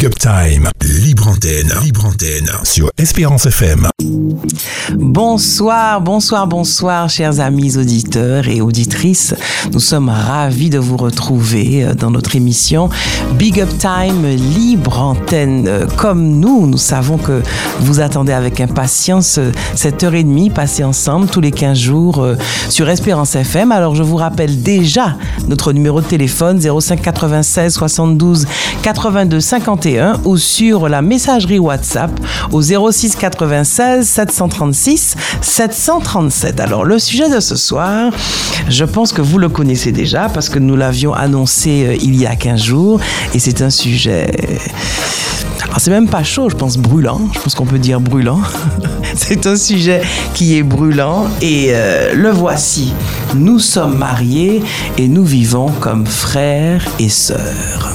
Big Up Time, libre antenne, libre antenne sur Espérance FM. Bonsoir, bonsoir, bonsoir, chers amis auditeurs et auditrices. Nous sommes ravis de vous retrouver euh, dans notre émission Big Up Time, libre antenne. Euh, Comme nous, nous savons que vous attendez avec impatience euh, cette heure et demie passée ensemble tous les 15 jours sur Espérance FM. Alors, je vous rappelle déjà notre numéro de téléphone 05 96 72 82 51 ou sur la messagerie WhatsApp au 06 96 736 737. Alors le sujet de ce soir, je pense que vous le connaissez déjà parce que nous l'avions annoncé euh, il y a 15 jours et c'est un sujet alors, c'est même pas chaud, je pense brûlant. Je pense qu'on peut dire brûlant. c'est un sujet qui est brûlant et euh, le voici. Nous sommes mariés et nous vivons comme frères et sœurs.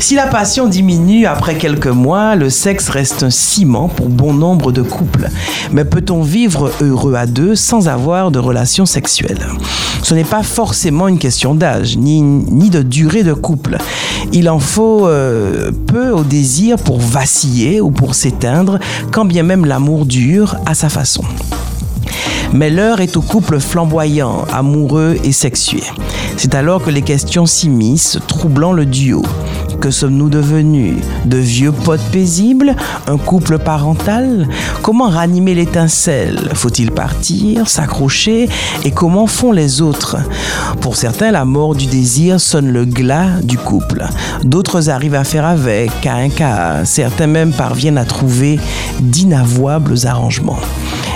Si la passion diminue après quelques mois, le sexe reste un ciment pour bon nombre de couples. Mais peut-on vivre heureux à deux sans avoir de relations sexuelles? Ce n'est pas forcément une question d'âge, ni, ni de durée de couple. Il en faut euh, peu au désir pour vaciller ou pour s'éteindre, quand bien même l'amour dure à sa façon. Mais l'heure est au couple flamboyant, amoureux et sexué. C'est alors que les questions s'immiscent, troublant le duo. Que sommes-nous devenus? De vieux potes paisibles? Un couple parental? Comment ranimer l'étincelle? Faut-il partir, s'accrocher? Et comment font les autres? Pour certains, la mort du désir sonne le glas du couple. D'autres arrivent à faire avec, cas un cas. Certains même parviennent à trouver d'inavouables arrangements.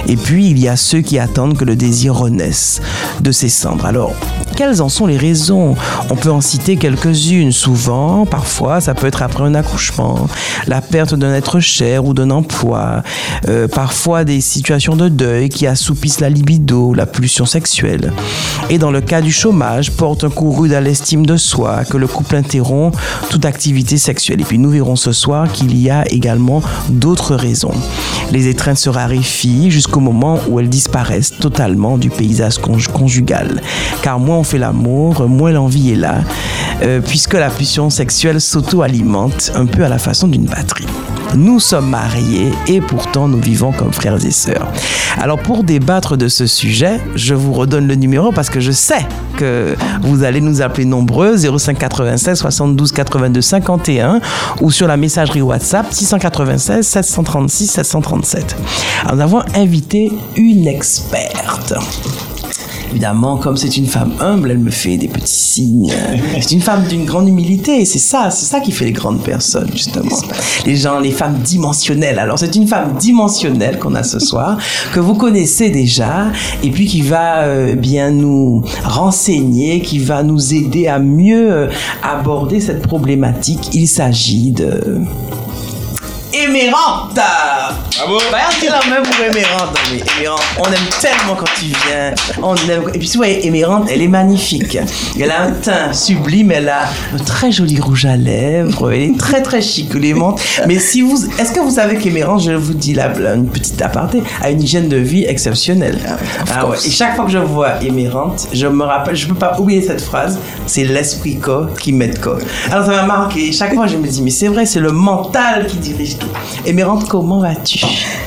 Et puis, il y a ceux qui attendent que le désir renaisse de ses cendres. Alors, quelles en sont les raisons? On peut en citer quelques-unes. Souvent, parfois, ça peut être après un accouchement, la perte d'un être cher ou d'un emploi, euh, parfois des situations de deuil qui assoupissent la libido, la pulsion sexuelle. Et dans le cas du chômage, porte un coup rude à l'estime de soi, que le couple interrompt toute activité sexuelle. Et puis nous verrons ce soir qu'il y a également d'autres raisons. Les étreintes se raréfient jusqu'au moment où elles disparaissent totalement du paysage conj- conjugal. Car moins on fait l'amour, moins l'envie est là, euh, puisque la pulsion sexuelle s'auto-alimente un peu à la façon d'une batterie. Nous sommes mariés et pourtant nous vivons comme frères et sœurs. Alors pour débattre de ce sujet, je vous redonne le numéro parce que je sais que vous allez nous appeler nombreux 05 96 72 82 51 ou sur la messagerie WhatsApp 696 736 737. Alors, nous avons invité une experte. Évidemment, comme c'est une femme humble, elle me fait des petits signes. C'est une femme d'une grande humilité c'est ça, c'est ça qui fait les grandes personnes, justement. Les gens, les femmes dimensionnelles. Alors, c'est une femme dimensionnelle qu'on a ce soir, que vous connaissez déjà, et puis qui va euh, bien nous renseigner, qui va nous aider à mieux euh, aborder cette problématique. Il s'agit de... Émérante Bravo la même pour Émérante. Mais Émérante, on aime tellement quand tu viens. On aime... Et puis, tu vois, Émérante, elle est magnifique. Elle a un teint sublime, elle a un très joli rouge à lèvres, elle est très très chic, Émérante. Mais si vous. Est-ce que vous savez qu'Émérante, je vous dis là, une petite aparté, a une hygiène de vie exceptionnelle? Ah ouais. Et chaque fois que je vois Émérante, je me rappelle, je peux pas oublier cette phrase, c'est l'esprit co qui m'aide co. Alors ça m'a marqué. Chaque fois, je me dis, mais c'est vrai, c'est le mental qui dirige. Émérante, comment vas-tu?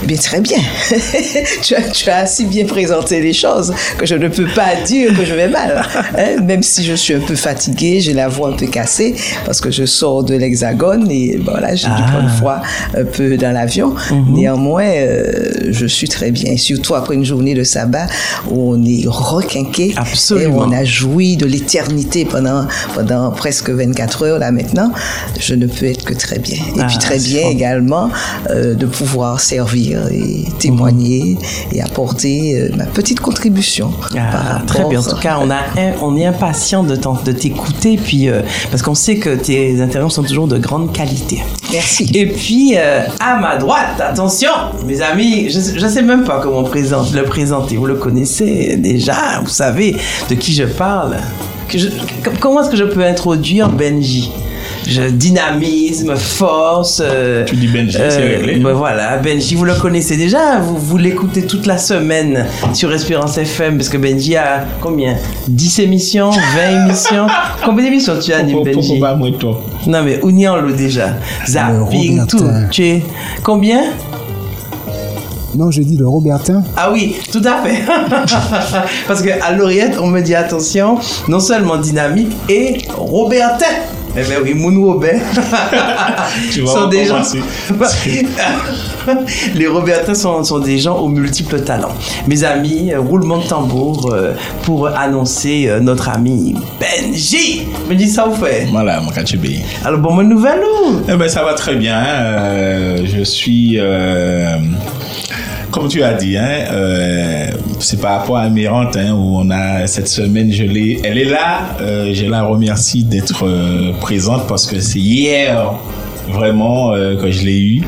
Eh bien, très bien. tu, as, tu as assez bien présenté les choses que je ne peux pas dire que je vais mal. Hein, Même si je suis un peu fatiguée, j'ai la voix un peu cassée parce que je sors de l'hexagone et voilà, j'ai dû Ah. prendre froid un peu dans l'avion. Néanmoins, euh, je suis très bien. Surtout après une journée de sabbat où on est requinqué et où on a joui de l'éternité pendant, pendant presque 24 heures là maintenant. Je ne peux être que très bien. Et Ah, puis très bien également euh, de pouvoir servir et témoigner et apporter euh, ma petite contribution. Ah, très bien. En tout cas, on, a, on est impatient de, t'écouter, puis euh, parce qu'on sait que tes interventions sont toujours de grande qualité. Merci. Et puis, à ma droite, attention, mes amis, je ne sais même pas comment présente, le présenter. Vous le connaissez déjà, vous savez de qui je parle. Que je- com- comment est-ce que je peux introduire Benji? Je- dynamisme, force. euh, Tu dis Benji, c'est réglé. ben voilà, Benji, vous le connaissez déjà, vous, vous l'écoutez toute la semaine sur Espérance FM, parce que Benji a combien? 10 émissions, 20 émissions? Combien d'émissions tu animes, Pourquoi Benji? pourquoi pas moi toi Non, mais où n'y en l'eau déjà Zapping, tout. Tu es combien? Non, je dis le Robertin. Ah oui, tout à fait. Parce que à l'oreillette, on me dit attention, non seulement dynamique et Robertin. Eh bien oui, Moon Robert. Tu vas sont des gens. Les Robertins sont, sont des gens aux multiples talents. Mes amis, euh, roulement de tambour euh, pour annoncer euh, notre ami Benji. Benji, ça vous fait? Voilà, mon Kachibé. Alors, bon, bonne nouvelle ou? Eh ben, ça va très bien. euh, je suis, euh, comme tu as dit, hein, euh, c'est par rapport à Mérante, hein, où on a cette semaine, je l'ai, elle est là. euh, je la remercie d'être euh, présente parce que c'est hier vraiment euh, que je l'ai eue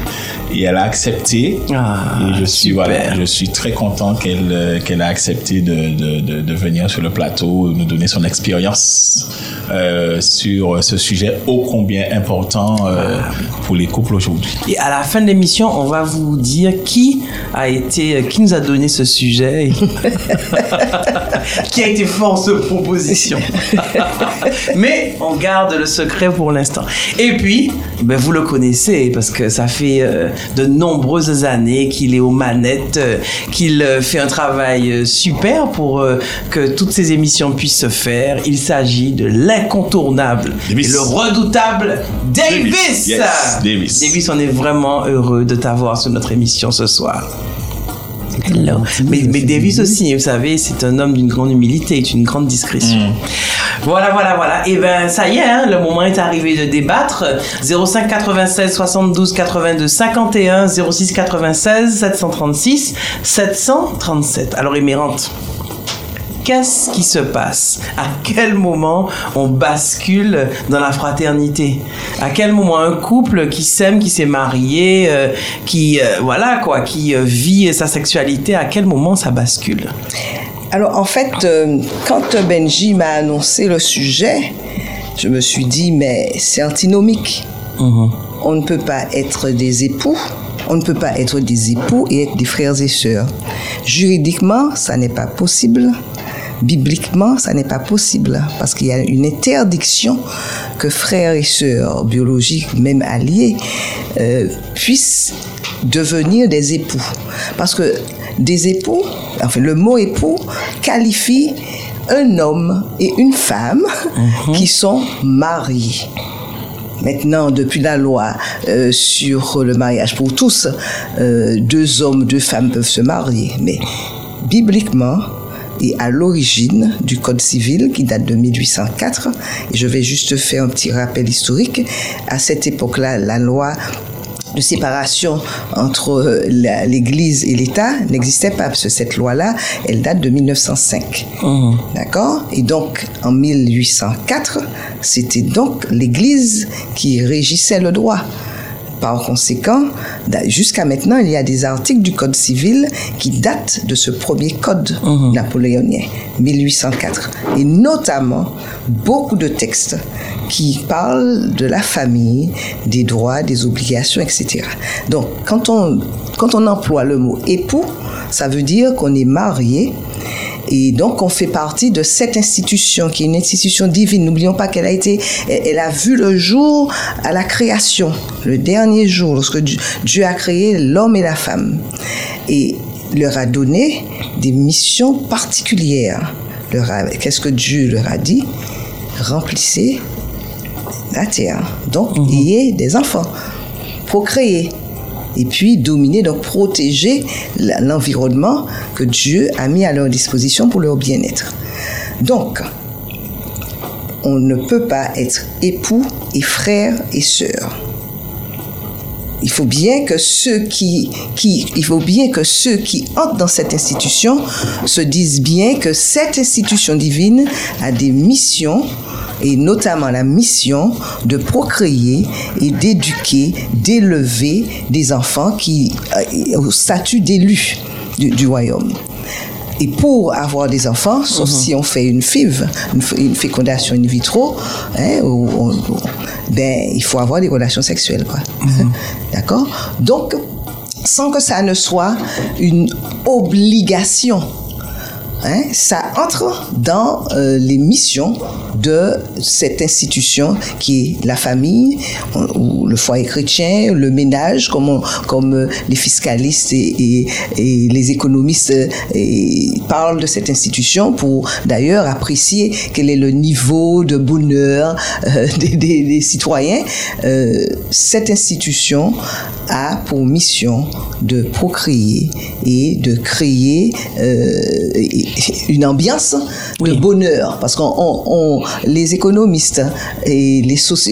et elle a accepté. Ah, et je suis super. voilà, je suis très content qu'elle euh, qu'elle a accepté de, de, de, de venir sur le plateau, nous donner son expérience euh, sur ce sujet ô combien important euh, pour les couples aujourd'hui. Et à la fin de l'émission, on va vous dire qui a été, qui nous a donné ce sujet, qui a été force de proposition. Mais on garde le secret pour l'instant. Et puis, ben vous le connaissez parce que ça fait euh, de nombreuses années qu'il est aux manettes, euh, qu'il euh, fait un travail euh, super pour que toutes ces émissions puissent se faire. Il s'agit de l'incontournable, et le redoutable Davis. Davis. Yes, Davis. Davis, on est vraiment heureux de t'avoir sur notre émission ce soir. Hello. Mais, Davis aussi, vous savez, c'est un homme d'une grande humilité et d'une grande discrétion. Mm. Voilà, voilà, voilà. Et ben, ça y est, hein, le moment est arrivé de débattre. 05 96 72 82 51 06 96 736 737. Alors, Émérante, qu'est-ce qui se passe? À quel moment on bascule dans la fraternité? À quel moment un couple qui s'aime, qui s'est marié, euh, qui euh, voilà quoi, qui euh, vit sa sexualité, à quel moment ça bascule? Alors en fait, quand Benji m'a annoncé le sujet, je me suis dit, mais c'est antinomique. On ne peut pas être des époux, on ne peut pas être des époux et être des frères et sœurs. Juridiquement, ça n'est pas possible. Bibliquement, ça n'est pas possible parce qu'il y a une interdiction que frères et sœurs biologiques, même alliés, euh, puissent devenir des époux. Parce que des époux, enfin le mot époux qualifie un homme et une femme qui sont mariés. Maintenant, depuis la loi euh, sur le mariage pour tous, euh, deux hommes, deux femmes peuvent se marier. Mais bibliquement, et à l'origine du Code civil qui date de 1804, et je vais juste faire un petit rappel historique, à cette époque-là, la loi de séparation entre euh, l'Église et l'État n'existait pas, parce que cette loi-là, elle date de 1905. D'accord? Et donc, en 1804, c'était donc l'Église qui régissait le droit. Par conséquent, jusqu'à maintenant, il y a des articles du Code civil qui datent de ce premier code napoléonien, 1804. Et notamment, beaucoup de textes qui parlent de la famille, des droits, des obligations, etc. Donc, quand on, quand on emploie le mot époux, ça veut dire qu'on est marié et donc, on fait partie de cette institution qui est une institution divine. N'oublions pas qu'elle a été, elle elle a vu le jour à la création, le dernier jour, lorsque Dieu Dieu a créé l'homme et la femme. Et leur a donné des missions particulières. Qu'est-ce que Dieu leur a dit? Remplissez la terre. Donc, ayez des enfants. Procréer et puis dominer, donc protéger l'environnement que Dieu a mis à leur disposition pour leur bien-être. Donc, on ne peut pas être époux et frère et sœur. Faut bien que ceux qui, qui, il faut bien que ceux qui entrent dans cette institution se disent bien que cette institution divine a des missions et notamment la mission de procréer et d'éduquer, d'élever des enfants qui euh, au statut d'élus du, du royaume. Et pour avoir des enfants, sauf si on fait une FIV, une, fécondation in vitro, hein, on- ben, il faut avoir des relations sexuelles, quoi. D'accord? Donc, sans que ça ne soit une obligation. Hein, ça entre dans euh, les missions de cette institution qui est la famille, ou le foyer chrétien, le ménage, comme, euh, les fiscalistes et, les économistes euh, parlent de cette institution pour d'ailleurs apprécier quel est le niveau de bonheur des, citoyens. Cette institution a pour mission de procréer et de créer une ambiance de Oui. bonheur parce qu'on on- on- les économistes et les soci-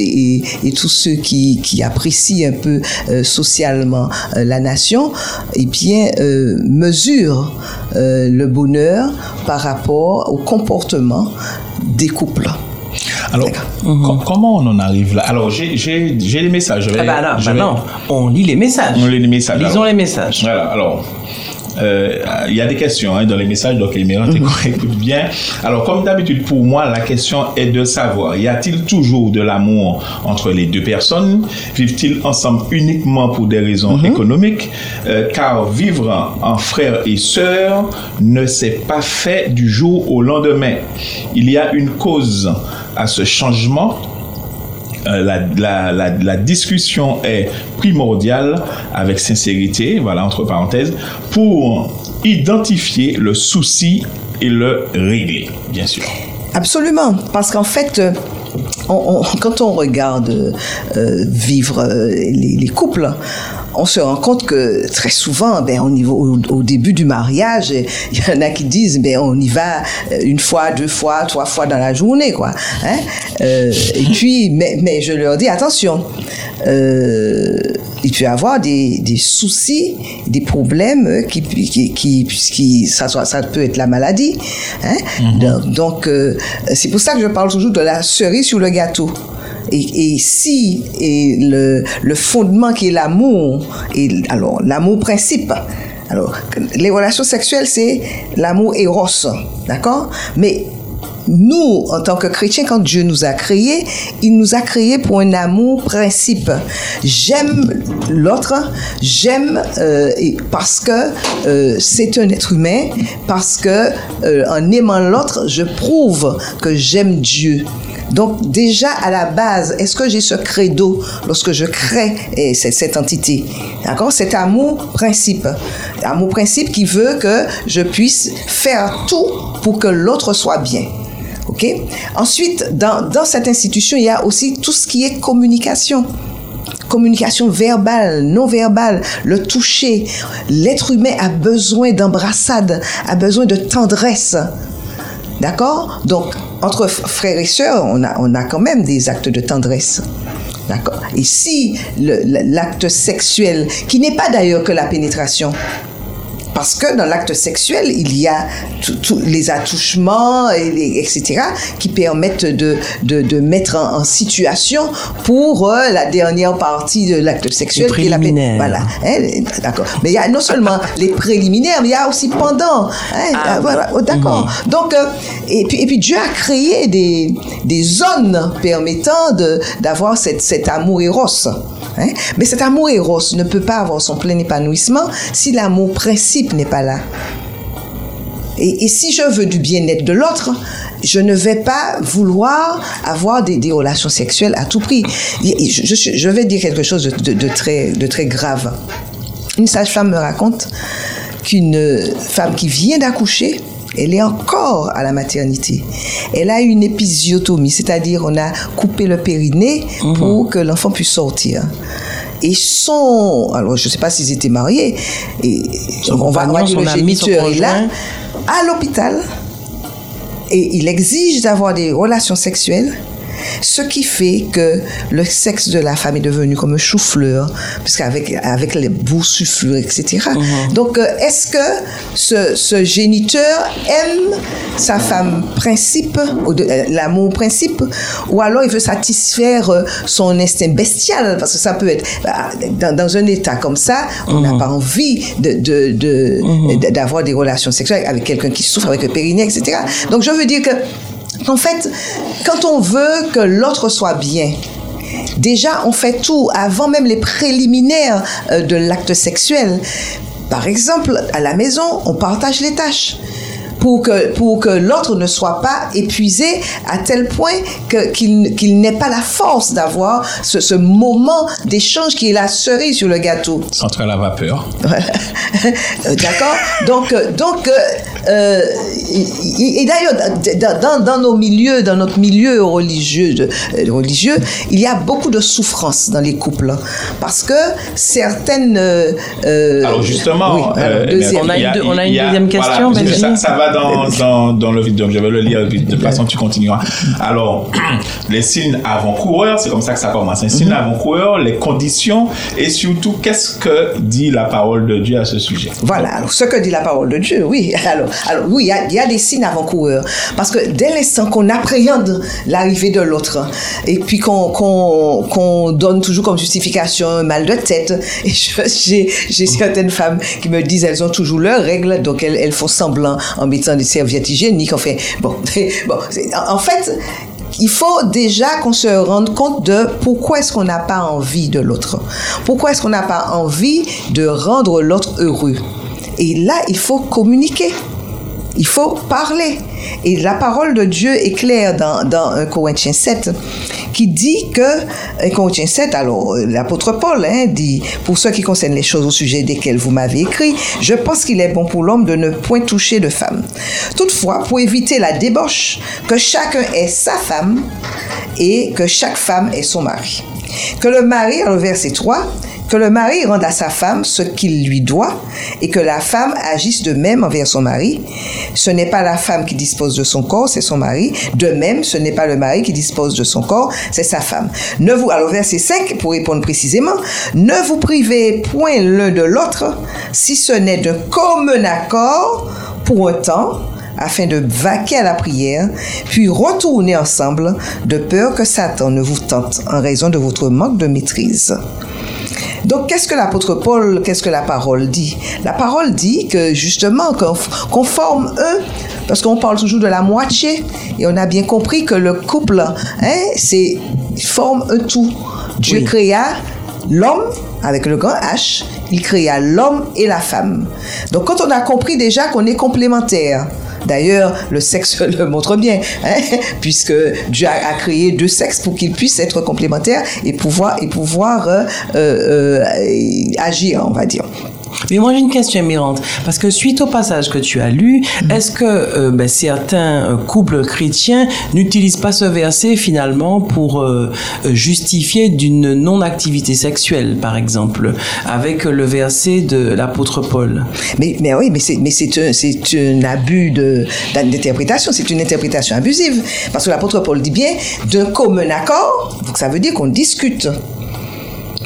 et, et tous ceux qui, qui apprécient un peu euh, socialement euh, la nation eh bien euh, mesurent euh, le bonheur par rapport au comportement des couples. Alors, com- comment on en arrive là? Alors, j'ai- j'ai j'ai les messages. Je vais- Ah bah non, je bah vais- non, on lit les messages. On lit les messages. Lisons alors. les messages. Voilà, alors. Euh, Il y a des questions hein, dans les messages, donc les mérites écoutent bien. Alors, comme d'habitude, pour moi, la question est de savoir y a-t-il toujours de l'amour entre les deux personnes? Vivent-ils ensemble uniquement pour des raisons économiques? Euh, Car vivre en frères et sœurs ne s'est pas fait du jour au lendemain. Il y a une cause à ce changement euh, la, discussion est primordiale avec sincérité, voilà, entre parenthèses, pour identifier le souci et le régler, bien sûr. Absolument, parce qu'en fait, euh, quand on regarde euh, vivre les couples, on se rend compte que très souvent, ben, au, niveau, au, au début du mariage, il y en a qui disent, ben, on y va euh, une fois, deux fois, trois fois dans la journée, quoi. Hein? Euh, et puis, mais, mais je leur dis, attention, euh, il peut y avoir des, des soucis, des problèmes qui, qui, qui, qui- ça, ça peut être la maladie. Hein? Donc, donc, c'est pour ça que je parle toujours de la cerise sur le gâteau. Et, si le, fondement qui est l'amour, alors l'amour principe, alors les relations sexuelles c'est l'amour éros, d'accord? Mais nous, en tant que chrétiens, quand Dieu nous a créés, il nous a créés pour un amour principe. J'aime l'autre, j'aime euh, parce que euh, c'est un être humain, parce que euh, en aimant l'autre, je prouve que j'aime Dieu. Donc déjà à la base, est-ce que j'ai ce credo lorsque je crée cette, cette entité D'accord? Cet amour principe. Amour principe qui veut que je puisse faire tout pour que l'autre soit bien. OK? Ensuite, dans, dans cette institution, il y a aussi tout ce qui est communication. Communication verbale, non verbale, le toucher. L'être humain a besoin d'embrassade, a besoin de tendresse. D'accord? Donc, entre frères et sœurs, on a, on a quand même des actes de tendresse. D'accord? Et si l'acte sexuel, qui n'est pas d'ailleurs que la pénétration, parce que dans l'acte sexuel, il y a tous les attouchements, et les- etc., qui permettent de, de, de mettre en, en situation pour euh, la dernière partie de l'acte sexuel. Les qui est la préliminaires. Voilà. Hein, d'accord. Mais il y a non seulement les préliminaires, mais il y a aussi pendant. Hein, Ah, voilà. Oh, d'accord. Donc, euh, et, puis, et puis Dieu a créé des, des zones permettant de- d'avoir cette, cet amour éros. Hein? Mais cet amour éros ne peut pas avoir son plein épanouissement si l'amour principe n'est pas là. Et, si je veux du bien-être de l'autre, je ne vais pas vouloir avoir des, relations sexuelles à tout prix. Je, vais dire quelque chose de très grave. Une sage-femme me raconte qu'une femme qui vient d'accoucher, elle est encore à la maternité. Elle a une épisiotomie, c'est-à-dire on a coupé le périnée pour que l'enfant puisse sortir. Et son, alors je ne sais pas s'ils étaient mariés, et Son on va, on va dire le géniteur est là, à l'hôpital, et il exige d'avoir des relations sexuelles, ce qui fait que le sexe de la femme est devenu comme un chou-fleur, puisqu'avec avec les boursouflures, etc. Donc, euh, est-ce que ce, ce géniteur aime sa femme principe, euh, l'amour principe, ou alors il veut satisfaire euh, son instinct bestial, parce que ça peut être bah, dans, dans un état comme ça, on n'a pas envie de, de, de- d'avoir des relations sexuelles avec quelqu'un qui souffre avec le périnée, etc. Donc, je veux dire que en fait, quand on veut que l'autre soit bien, déjà on fait tout avant même les préliminaires euh, de l'acte sexuel. Par exemple, à la maison, on partage les tâches pour que, pour que l'autre ne soit pas épuisé à tel point que, qu'il, qu'il n'ait pas la force d'avoir ce, ce moment d'échange qui est la cerise sur le gâteau. Centrale à vapeur. Euh, D'accord? Donc, euh, donc euh, et, et d'ailleurs, dans, dans, nos milieux, dans notre milieu religieux, de, euh, religieux, il y a beaucoup de souffrance dans les couples. hein, parce que certaines. euh, Alors justement, oui, alors, euh, deuxième. On a une on a deuxième question, que ça, ça va dans, dans, dans le vide, donc je vais le lire vite, de toute façon tu continueras. Alors, les signes avant-coureurs, c'est comme ça que ça commence. Les Mhm. signes avant-coureurs, les conditions et surtout, qu'est-ce que dit la parole de Dieu à ce sujet? Voilà, alors ce que dit la parole de Dieu, oui. Alors, alors oui, il y a, des signes avant-coureurs. Parce que dès l'instant qu'on appréhende l'arrivée de l'autre, et puis qu'on qu'on qu'on donne toujours comme justification un mal de tête, et j'ai certaines femmes qui me disent elles ont toujours leurs règles, donc elles, font semblant en mettant des serviettes hygiéniques. En fait, bon, bon en fait, il faut déjà qu'on se rende compte de pourquoi est-ce qu'on n'a pas envie de l'autre. Pourquoi est-ce qu'on n'a pas envie de rendre l'autre heureux? Et là, il faut communiquer. Il faut parler. Et la parole de Dieu est claire dans, dans 1 Corinthiens 7 qui dit que, 1 Corinthiens 7, alors euh, l'apôtre Paul hein, dit, pour ce qui concerne les choses au sujet desquelles vous m'avez écrit, je pense qu'il est bon pour l'homme de ne point toucher de femme. Toutefois, pour éviter la débauche, que chacun ait sa femme et que chaque femme ait son mari. Que le mari, le verset 3, que le mari rende à sa femme ce qu'il lui doit et que la femme agisse de même envers son mari. Ce n'est pas la femme qui dispose de son corps, c'est son mari. De même, ce n'est pas le mari qui dispose de son corps, c'est sa femme. Ne vous, alors verset 5, pour répondre précisément, ne vous privez point l'un de l'autre si ce n'est d'un commun accord pour un temps afin de vaquer à la prière, puis retourner ensemble, de peur que Satan ne vous tente en raison de votre manque de maîtrise. Donc, qu'est-ce que l'apôtre Paul, qu'est-ce que la parole dit? La parole dit que justement, qu'on forme un, parce qu'on parle toujours de la moitié, et on a bien compris que le couple, hein, c'est forme un tout. Dieu Oui. créa l'homme avec le grand H, il créa l'homme et la femme. Donc quand on a compris déjà qu'on est complémentaires, d'ailleurs le sexe le montre bien, hein, puisque Dieu a, créé deux sexes pour qu'ils puissent être complémentaires et pouvoir, et pouvoir euh, euh, euh, agir, on va dire. Mais moi j'ai une question émirante parce que suite au passage que tu as lu, est-ce que euh, ben, certains euh, couples chrétiens n'utilisent pas ce verset finalement pour euh, euh, justifier d'une non-activité sexuelle, par exemple, avec le verset de l'apôtre Paul? Mais, mais oui, mais c'est, mais c'est un, c'est un abus de, d'interprétation, c'est une interprétation abusive. Parce que l'apôtre Paul dit bien d'un commun accord, donc ça veut dire qu'on discute.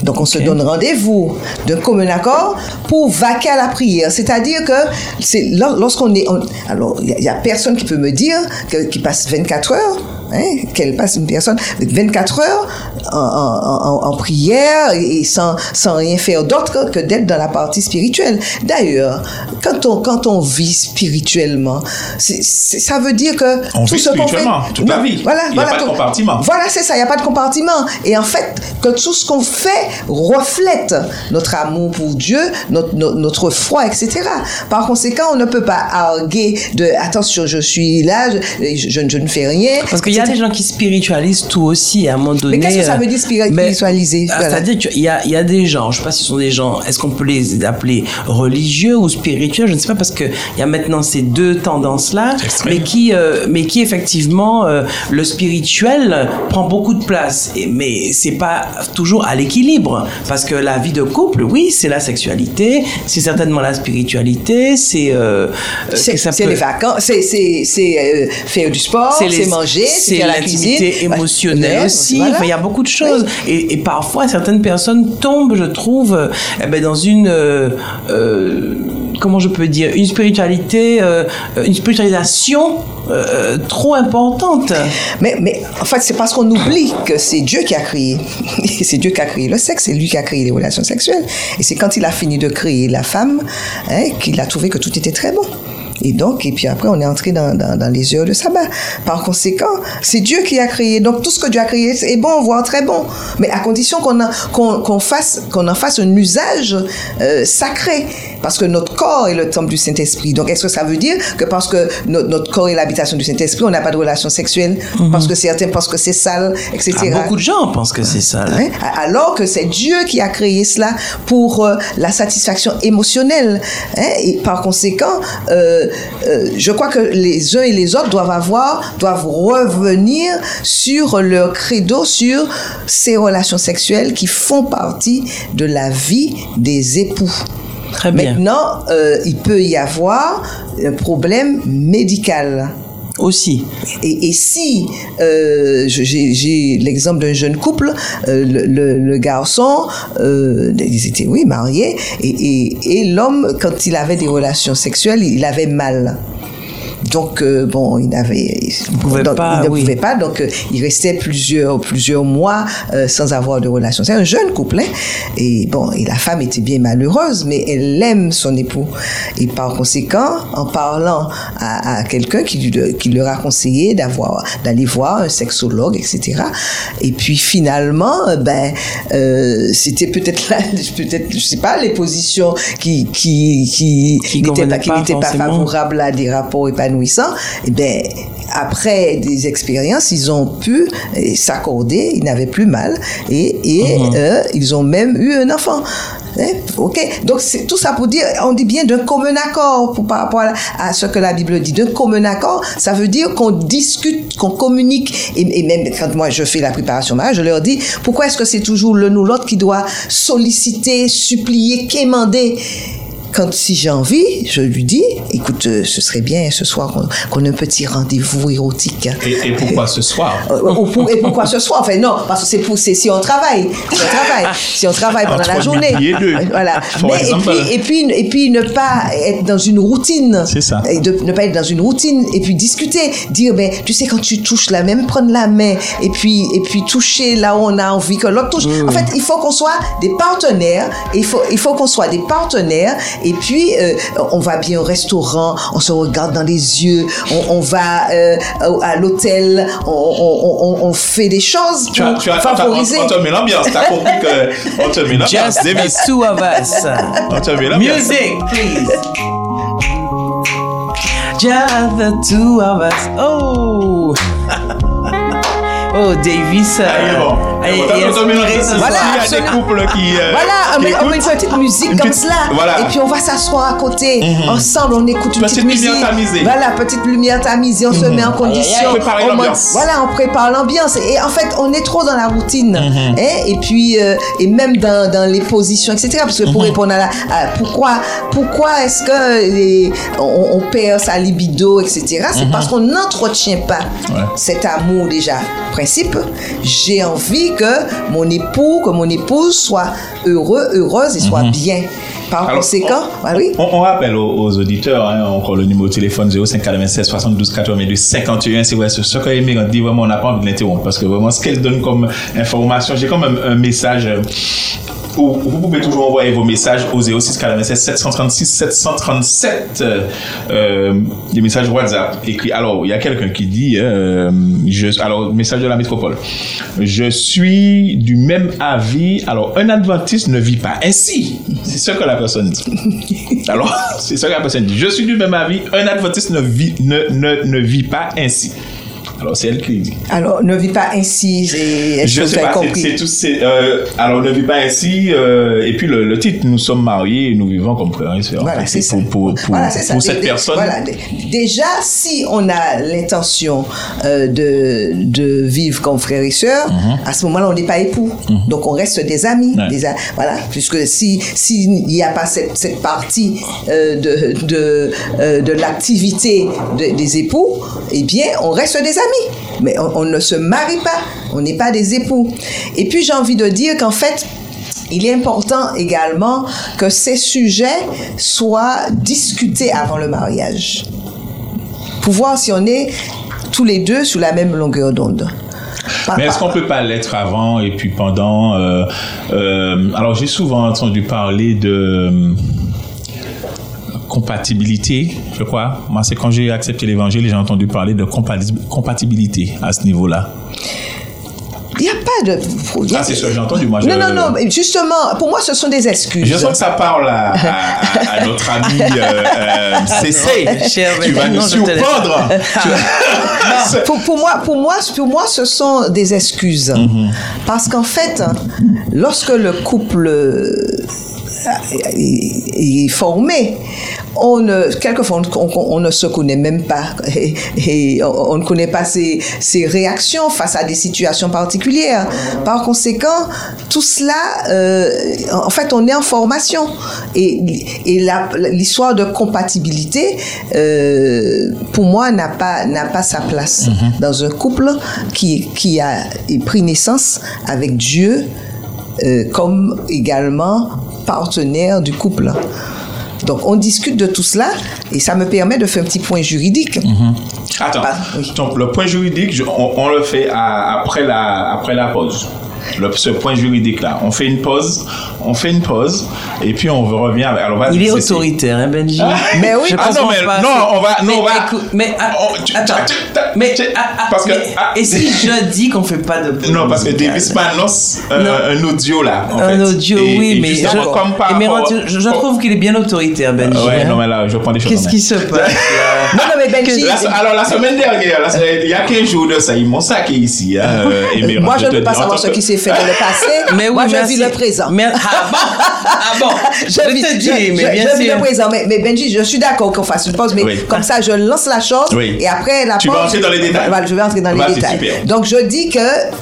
Donc on se donne rendez-vous d'un commun accord pour vaquer à la prière. C'est-à-dire que c'est lor- lorsqu'on est... on- alors, il n'y a, personne qui peut me dire que, qui passe 24 heures, hein, qu'elle passe une personne 24 heures en, en- en- en prière et sans, sans rien faire d'autre que d'être dans la partie spirituelle. D'ailleurs, quand on, quand on vit spirituellement, ça veut dire que... On tout vit ce qu'on fait- spirituellement, toute la vie. Voilà, Il y a voilà, pas de compartiment. voilà, c'est ça, il n'y a pas de compartiment. Et en fait, que tout ce qu'on fait reflète notre amour pour Dieu, notre, notre, notre foi, etc. Par conséquent, on ne peut pas arguer de attention, je suis là, je, je- je ne fais rien. Parce qu'il y a etc. des gens qui spiritualisent tout aussi à un moment donné. Mais qu'est-ce que ça euh, veut dire spiritualiser Ah, Voilà. C'est-à-dire qu'il y a, il y a des gens, je ne sais pas si ce sont des gens, est-ce qu'on peut les appeler religieux ou spirituels Je ne sais pas parce qu'il y a maintenant ces deux tendances-là, mais qui, euh, mais qui effectivement, euh, le spirituel prend beaucoup de place. Et, mais c'est pas toujours à l'équilibre parce que la vie de couple, oui, c'est la sexualité, c'est certainement la spiritualité, c'est. euh, C'est peut- les vacances, c'est- c'est c'est, euh, faire du sport, c'est manger, c'est c'est l'intimité émotionnelle aussi. voilà. Enfin, il y a beaucoup de choses. Et, et parfois, certaines personnes tombent, je trouve, eh ben, dans une, euh, euh, comment je peux dire, une spiritualité, euh, une spiritualisation euh, trop importante. Mais, mais en fait, c'est parce qu'on oublie que c'est Dieu qui a créé. c'est Dieu qui a créé le sexe, c'est lui qui a créé les relations sexuelles. Et c'est quand il a fini de créer la femme hein, qu'il a trouvé que tout était très bon. Et donc, et puis après, on est entré dans, dans, dans les heures de sabbat. Par conséquent, c'est Dieu qui a créé. Donc, tout ce que Dieu a créé est bon, voire très bon. Mais à condition qu'on en- qu'on qu'on fasse, qu'on en fasse un usage euh, sacré. Parce que notre corps est le temple du Saint-Esprit. Donc, est-ce que ça veut dire que parce que notre, notre corps est l'habitation du Saint-Esprit, on n'a pas de relation sexuelle? Parce que certains pensent que c'est sale, etc. Ah, beaucoup de gens pensent que c'est ça. là. Hein? Alors que c'est Dieu qui a créé cela pour euh, la satisfaction émotionnelle. hein? Et par conséquent, euh, euh, je crois que les uns et les autres doivent avoir, doivent revenir sur leur credo, sur ces relations sexuelles qui font partie de la vie des époux. Très bien. Maintenant, euh, il peut y avoir un problème médical. Aussi. Et, si euh, j'ai l'exemple d'un jeune couple, euh, le, garçon, euh, ils étaient oui mariés, et l'homme quand il avait des relations sexuelles, il avait mal. Donc euh, bon, il avait, il, pouvait donc, pas, il ne oui. pouvait pas, donc euh, il restait plusieurs plusieurs mois euh, sans avoir de relation. C'est un jeune couple, hein, et bon, et la femme était bien malheureuse, mais elle aime son époux, et par conséquent, en parlant à, à quelqu'un qui, lui- qui leur a conseillé d'avoir d'aller voir un sexologue, etc. Et puis finalement, euh, ben, c'était peut-être là, peut-être, je sais pas, les positions qui qui qui, Qui n'étaient pas, pas pas favorables à des rapports épanouissants. Et ben après des expériences, ils ont pu euh, s'accorder, ils n'avaient plus mal et, et Mhm. euh, ils ont même eu un enfant. Hein? Ok, donc c'est tout ça pour dire, on dit bien d'un commun accord pour, par rapport à, à ce que la Bible dit. D'un commun accord, ça veut dire qu'on discute, qu'on communique. Et, et même quand moi je fais la préparation mariage, je leur dis pourquoi est-ce que c'est toujours l'un ou l'autre qui doit solliciter, supplier, quémander? Quand si j'ai envie, je lui dis, écoute, euh, ce serait bien ce soir qu'on ait un petit rendez-vous érotique. Et, et pourquoi ce soir Euh, pour- et pourquoi ce soir? Enfin non, parce que c'est pour c'est si on travaille, si on travaille, si on travaille pendant Entre la journée. et deux, Voilà. Mais et example. puis et puis et puis ne pas être dans une routine. C'est ça. Et de ne pas être dans une routine et puis discuter, dire ben tu sais quand tu touches la même prendre la main et puis et puis toucher là où on a envie que l'autre touche. En fait, il faut qu'on soit des partenaires. Il faut il faut qu'on soit des partenaires et puis euh, on va bien au restaurant, on se regarde dans les yeux, on, on va euh, à l'hôtel, on, on, on, on fait des choses tu as, tu as, favoriser. on, on te met l'ambiance. T'as compris que on te met l'ambiance. Just Davis. the two of us. On te met l'ambiance. Music, please. Just the two of us. Oh. Oh, Davis. euh, bon. On on Voilà. Il y a des absolument. couples qui. euh, Voilà, qui on met une petite musique Une comme petite- cela. voilà. Et puis on va s'asseoir à côté. Ensemble, on écoute une Petite petite musique. lumière tamisée. Voilà, petite lumière tamisée. On se met en condition. Préparer On monte- l'ambiance. Voilà, on prépare l'ambiance. Et en fait, on est trop dans la routine. Mhm. hein. Et puis, euh, et même dans, dans les positions, etc. Parce que Mhm. pour répondre à la. à pourquoi pourquoi est-ce que les, on, on perd sa libido, etc. C'est Mhm. parce qu'on n'entretient pas Ouais. cet amour déjà. Principe, j'ai envie que mon époux, que mon épouse soit heureux, heureuse et soit bien. Par Mhm. Alors, conséquent, on, ah oui? on, on rappelle aux, aux auditeurs, hein, encore le numéro de téléphone 0596 72 82 51. C'est vrai, ce ce que Aimé dit vraiment, on n'a pas envie de l'interrompre parce que vraiment, ce qu'elle donne comme information, j'ai quand même un message. euh, vous pouvez toujours envoyer vos messages au 06 96 736 737 euh, euh, des messages WhatsApp écrits. Alors, il y a quelqu'un qui dit, euh, je, alors, message de la métropole. Je suis du même avis. Alors, un adventiste ne vit pas ainsi. C'est ce que la personne dit. Alors, c'est ce que la personne dit. Je suis du même avis. Un adventiste ne vit, ne, ne, ne vit pas ainsi. Alors, c'est elle qui dit. Alors, ne vis pas ainsi. Je sais pas, c'est- tout. euh, alors, ne vis pas ainsi. euh, et puis, le, le titre, nous sommes mariés et nous vivons comme frères et sœurs. Voilà, c'est ça. pour, pour, Voilà, ça. cette dé- personne. voilà, dé- déjà, si on a l'intention euh, de, de vivre comme frères et sœurs, à ce moment-là, on n'est pas époux. Donc, on reste des amis. Mhm. Ouais. Des a- voilà, puisque si s'il n'y a pas cette, cette partie de, de, de l'activité de- des époux, eh bien, on reste des amis. Mais on, on ne se marie pas. On n'est pas des époux. Et puis, j'ai envie de dire qu'en fait, il est important également que ces sujets soient discutés avant le mariage. Pour voir si on est tous les deux sous la même longueur d'onde. Mais est-ce qu'on peut pas l'être avant et puis pendant euh, euh, Alors j'ai souvent entendu parler de compatibilité, je crois. Moi, c'est quand j'ai accepté l'évangile, j'ai entendu parler de compati- compatibilité à ce niveau-là. Il n'y a pas de. a- Ah, c'est ce que j'ai entendu, moi. je- Non, non, non. mais Justement, pour moi, ce sont des excuses. Je sens que ça parle à, à- à notre ami euh, euh, CC. cher tu vas nous surprendre. Vas- pour, pour moi, pour, moi, pour moi, ce sont des excuses. Parce qu'en fait, lorsque le couple euh, est est formé, on ne, quelquefois, on, on- on ne se connaît même pas. Et, et on, on ne connaît pas ses, ses réactions face à des situations particulières. Par conséquent, tout cela, euh, en fait, on est en formation. Et, l'histoire de compatibilité, euh, pour moi, n'a pas n'a pas sa place dans un couple qui qui a pris naissance avec Dieu euh, comme également partenaire du couple. Donc, on discute de tout cela et ça me permet de faire un petit point juridique. Attends, oui. donc le point juridique, on, on le fait à- après, la, après la pause. Le- ce point juridique-là. On fait une pause, on fait une pause, et puis on revient. avec- Alors, Il est autoritaire, hein, Benji Mais oui. Je Ah non, mais pas. non, on va- non, Mais on va- écoute, mais ah, tu- attends. tu- tu- mais ah, ah, parce que- mais- ah, et si je dis qu'on fait pas de Non, parce que Davis Manos, euh, un audio là. En un fait. audio, Et- oui, et mais je, comme par et mais rapport- je, je trouve qu'il est bien autoritaire, Benji. Ouais, hein. non, mais là, je prends des choses. Qu'est-ce qui se passe Non, non, mais Benji, La- alors, la semaine dernière, il y a 15 jours de ça, ils m'ont saqué ici. Hein, euh, moi, je ne te veux pas savoir ce qui que- s'est fait dans le passé. Mais oui, moi, je merci. vis le présent. Mais, ah bon, ah bon, je, vis- te je- mais bien je vis sûr. le présent. Mais, mais Benji, je suis d'accord qu'on fasse une pause, mais Oui. comme ça, je lance la chose Oui. et après la Tu pause. vas entrer dans les détails. Je vais entrer dans Bah, les détails. super. Donc, je dis que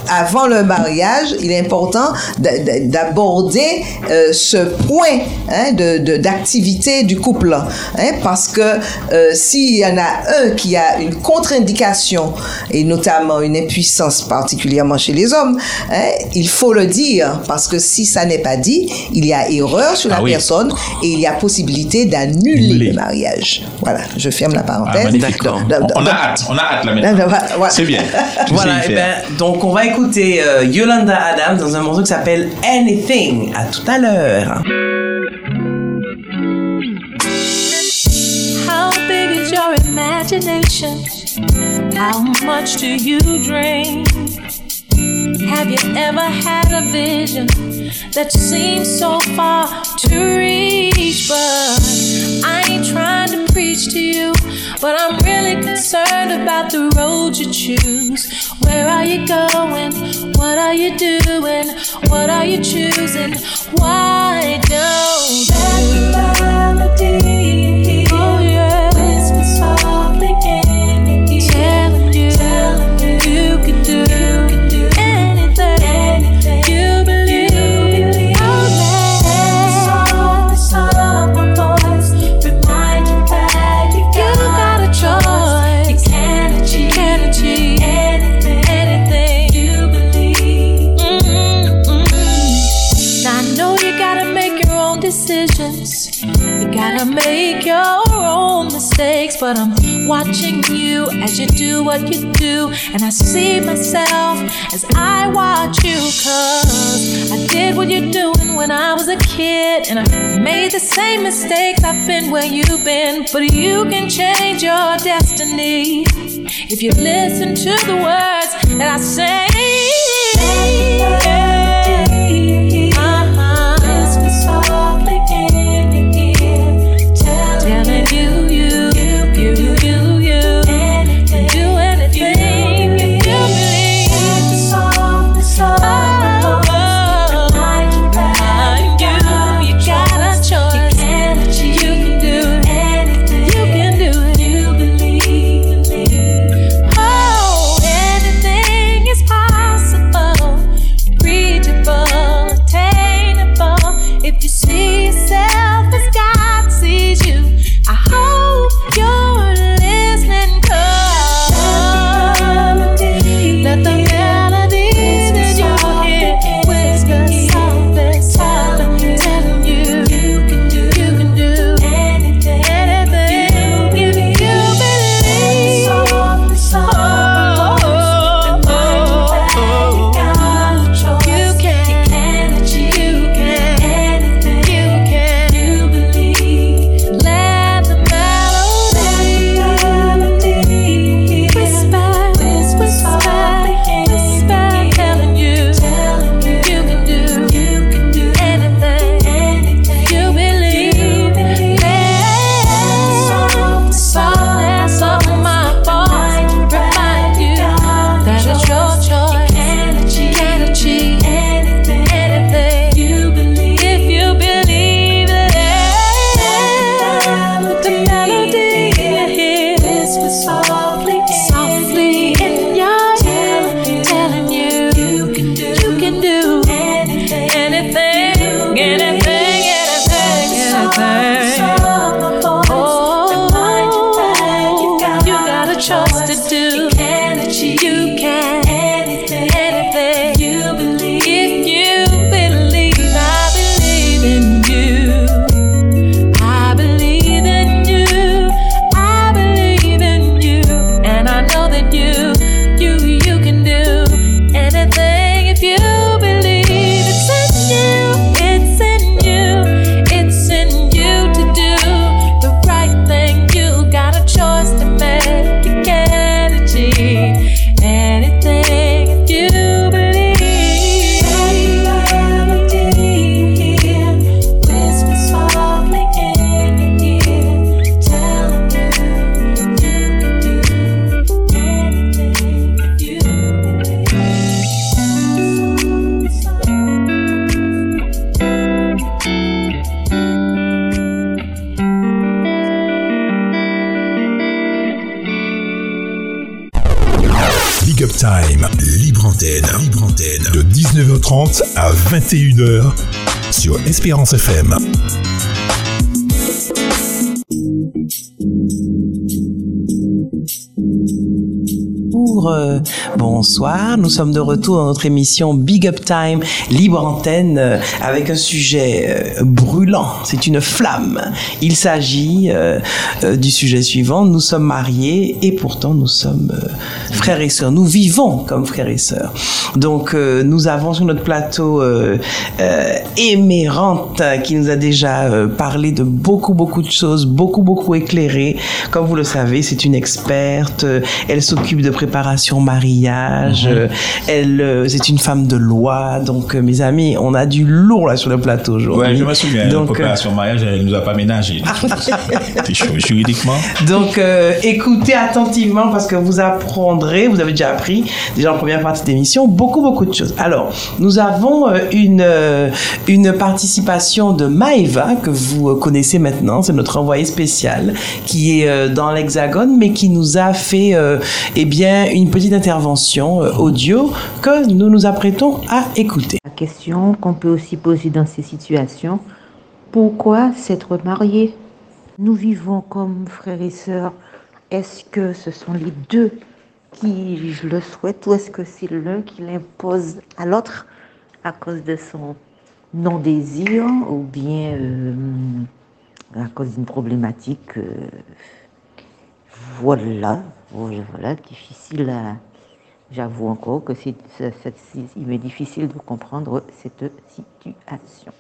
avant le mariage, il est important de- de- d'aborder euh, ce point hein, de de- d'activité du couple, hein, parce que euh, s'il y en a un qui a une contre-indication et notamment une impuissance particulièrement chez les hommes, hein, il faut le dire parce que si ça n'est pas dit, il y a erreur sur la Ah oui. personne et il y a possibilité d'annuler Annuler. le mariage. Voilà, je ferme la Ah, parenthèse. D'accord. Donc, On, a hâte, on a hâte là maintenant. voilà. C'est bien. Tu Voilà, sais y eh ben, donc on va écouter euh, Yolanda Adams dans un morceau qui s'appelle Anything. À tout à l'heure. How big is your imagination? How much do you dream? Have you ever had a vision that seems so far to reach? But I ain't trying to preach to you, but I'm really concerned about the road you choose. Where are you going? What are you doing? What are you choosing? Why don't you? But I'm watching you as you do what you do, and I see myself as I watch you. Cause I did what you're doing when I was a kid, and I made the same mistakes. I've been where you've been, but you can change your destiny if you listen to the words that I say. Time, libre antenne, libre antenne, de 19h30 à 21h sur Espérance FM. Bonsoir. Nous sommes de retour dans notre émission Big Up Time, libre antenne, euh, avec un sujet euh, brûlant. C'est une flamme. Il s'agit euh, du sujet suivant. Nous sommes mariés et pourtant nous sommes frères et sœurs. Nous vivons comme frères et sœurs. Donc nous avons sur notre plateau Émérante qui nous a déjà parlé de beaucoup beaucoup de choses, beaucoup beaucoup éclairé. Comme vous le savez, c'est une experte. Elle s'occupe de préparation mariage. Euh, Elle, euh, c'est une femme de loi. Donc euh, mes amis, on a du lourd là sur le plateau aujourd'hui. Ouais, je me souviens, Donc, préparation mariage, elle nous a pas ménagé. C'est chaud, juridiquement. Donc, euh, écoutez attentivement parce que vous apprendrez, vous avez déjà appris, déjà en première partie d'émission, beaucoup, beaucoup de choses. Alors, nous avons une, une participation de Maëva, que vous connaissez maintenant, c'est notre envoyé spécial, qui est dans l'Hexagone, mais qui nous a fait, euh, eh bien, une petite intervention euh, audio que nous nous apprêtons à écouter. La question qu'on peut aussi poser dans ces situations, pourquoi s'être marié? Nous vivons comme frères et sœurs. Est-ce que ce sont les deux qui le souhaitent ou est-ce que c'est l'un qui l'impose à l'autre à cause de son non-désir ou bien euh, à cause d'une problématique euh, Voilà, voilà, difficile à, J'avoue encore que c'est- il m'est difficile de comprendre cette situation.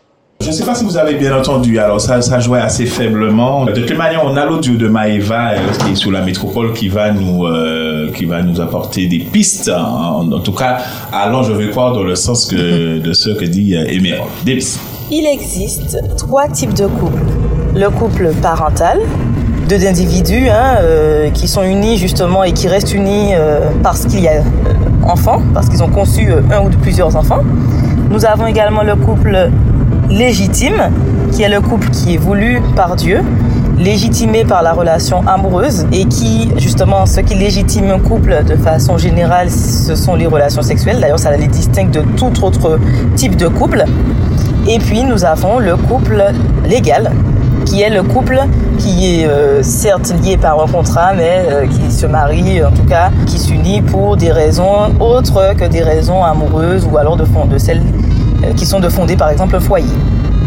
Je ne sais pas si vous avez bien entendu, alors ça, ça jouait assez faiblement. De toute manière, on a l'audio de Maëva euh, qui est sous la métropole qui va nous, euh, qui va nous apporter des pistes. En, en tout cas, allons, je vais croire, dans le sens que, de ce que dit euh. Des pistes. Il existe trois types de couples. Le couple parental, deux individus hein, euh, qui sont unis justement et qui restent unis euh, parce qu'il y a euh, enfants, parce qu'ils ont conçu un ou plusieurs enfants. Nous avons également le couple légitime, qui est le couple qui est voulu par Dieu, légitimé par la relation amoureuse et qui, justement, ce qui légitime un couple de façon générale, ce sont les relations sexuelles. D'ailleurs, ça les distingue de tout autre type de couple. Et puis nous avons le couple légal, qui est le couple qui est euh, certes lié par un contrat, mais euh, qui se marie, en tout cas, qui s'unit pour des raisons autres que des raisons amoureuses ou alors de, celles euh, qui sont de fonder par exemple un foyer.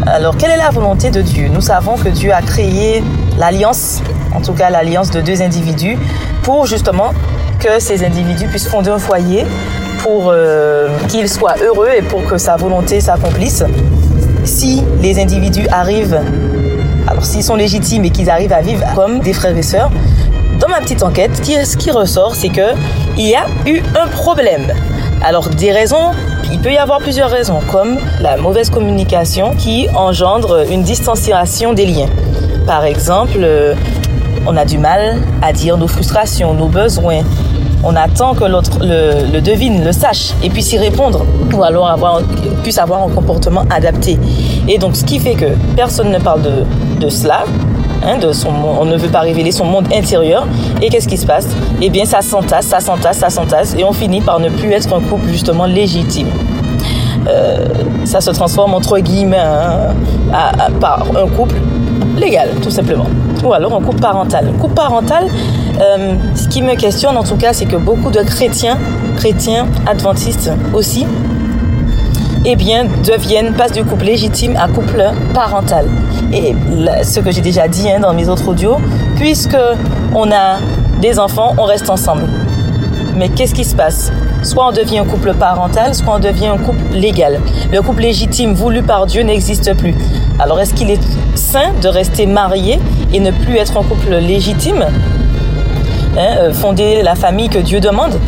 Alors quelle est la volonté de Dieu? Nous savons que Dieu a créé l'alliance, en tout cas l'alliance de deux individus, pour justement que ces individus puissent fonder un foyer, pour qu'ils soient heureux et pour que sa volonté s'accomplisse si les individus arrivent, s'ils sont légitimes et qu'ils arrivent à vivre comme des frères et sœurs, dans ma petite enquête, ce qui ressort, c'est que il y a eu un problème. Alors des raisons, il peut y avoir plusieurs raisons, comme la mauvaise communication qui engendre une distanciation des liens. Par exemple, euh, on a du mal à dire nos frustrations, nos besoins. On attend que l'autre le, devine, le sache et puisse y répondre ou alors avoir, puisse avoir un comportement adapté. Et donc, ce qui fait que personne ne parle de, de cela, hein, on ne veut pas révéler son monde intérieur. Et qu'est-ce qui se passe? Eh bien, ça s'entasse, ça s'entasse, ça s'entasse et on finit par ne plus être un couple justement légitime. euh, ça se transforme entre guillemets hein, par un couple légal, tout simplement. Ou alors un couple parental. Un couple parental, euh, ce qui me questionne en tout cas, c'est que beaucoup de chrétiens, chrétiens adventistes aussi, eh bien, deviennent, passent du couple légitime à couple parental. Et ce que j'ai déjà dit hein, dans mes autres audios, puisque on a des enfants, on reste ensemble. Mais qu'est-ce qui se passe? Soit on devient un couple parental, soit on devient un couple légal. Le couple légitime voulu par Dieu n'existe plus. Alors est-ce qu'il est sain de rester marié et ne plus être un couple légitime? Hein, euh, Fonder la famille que Dieu demande?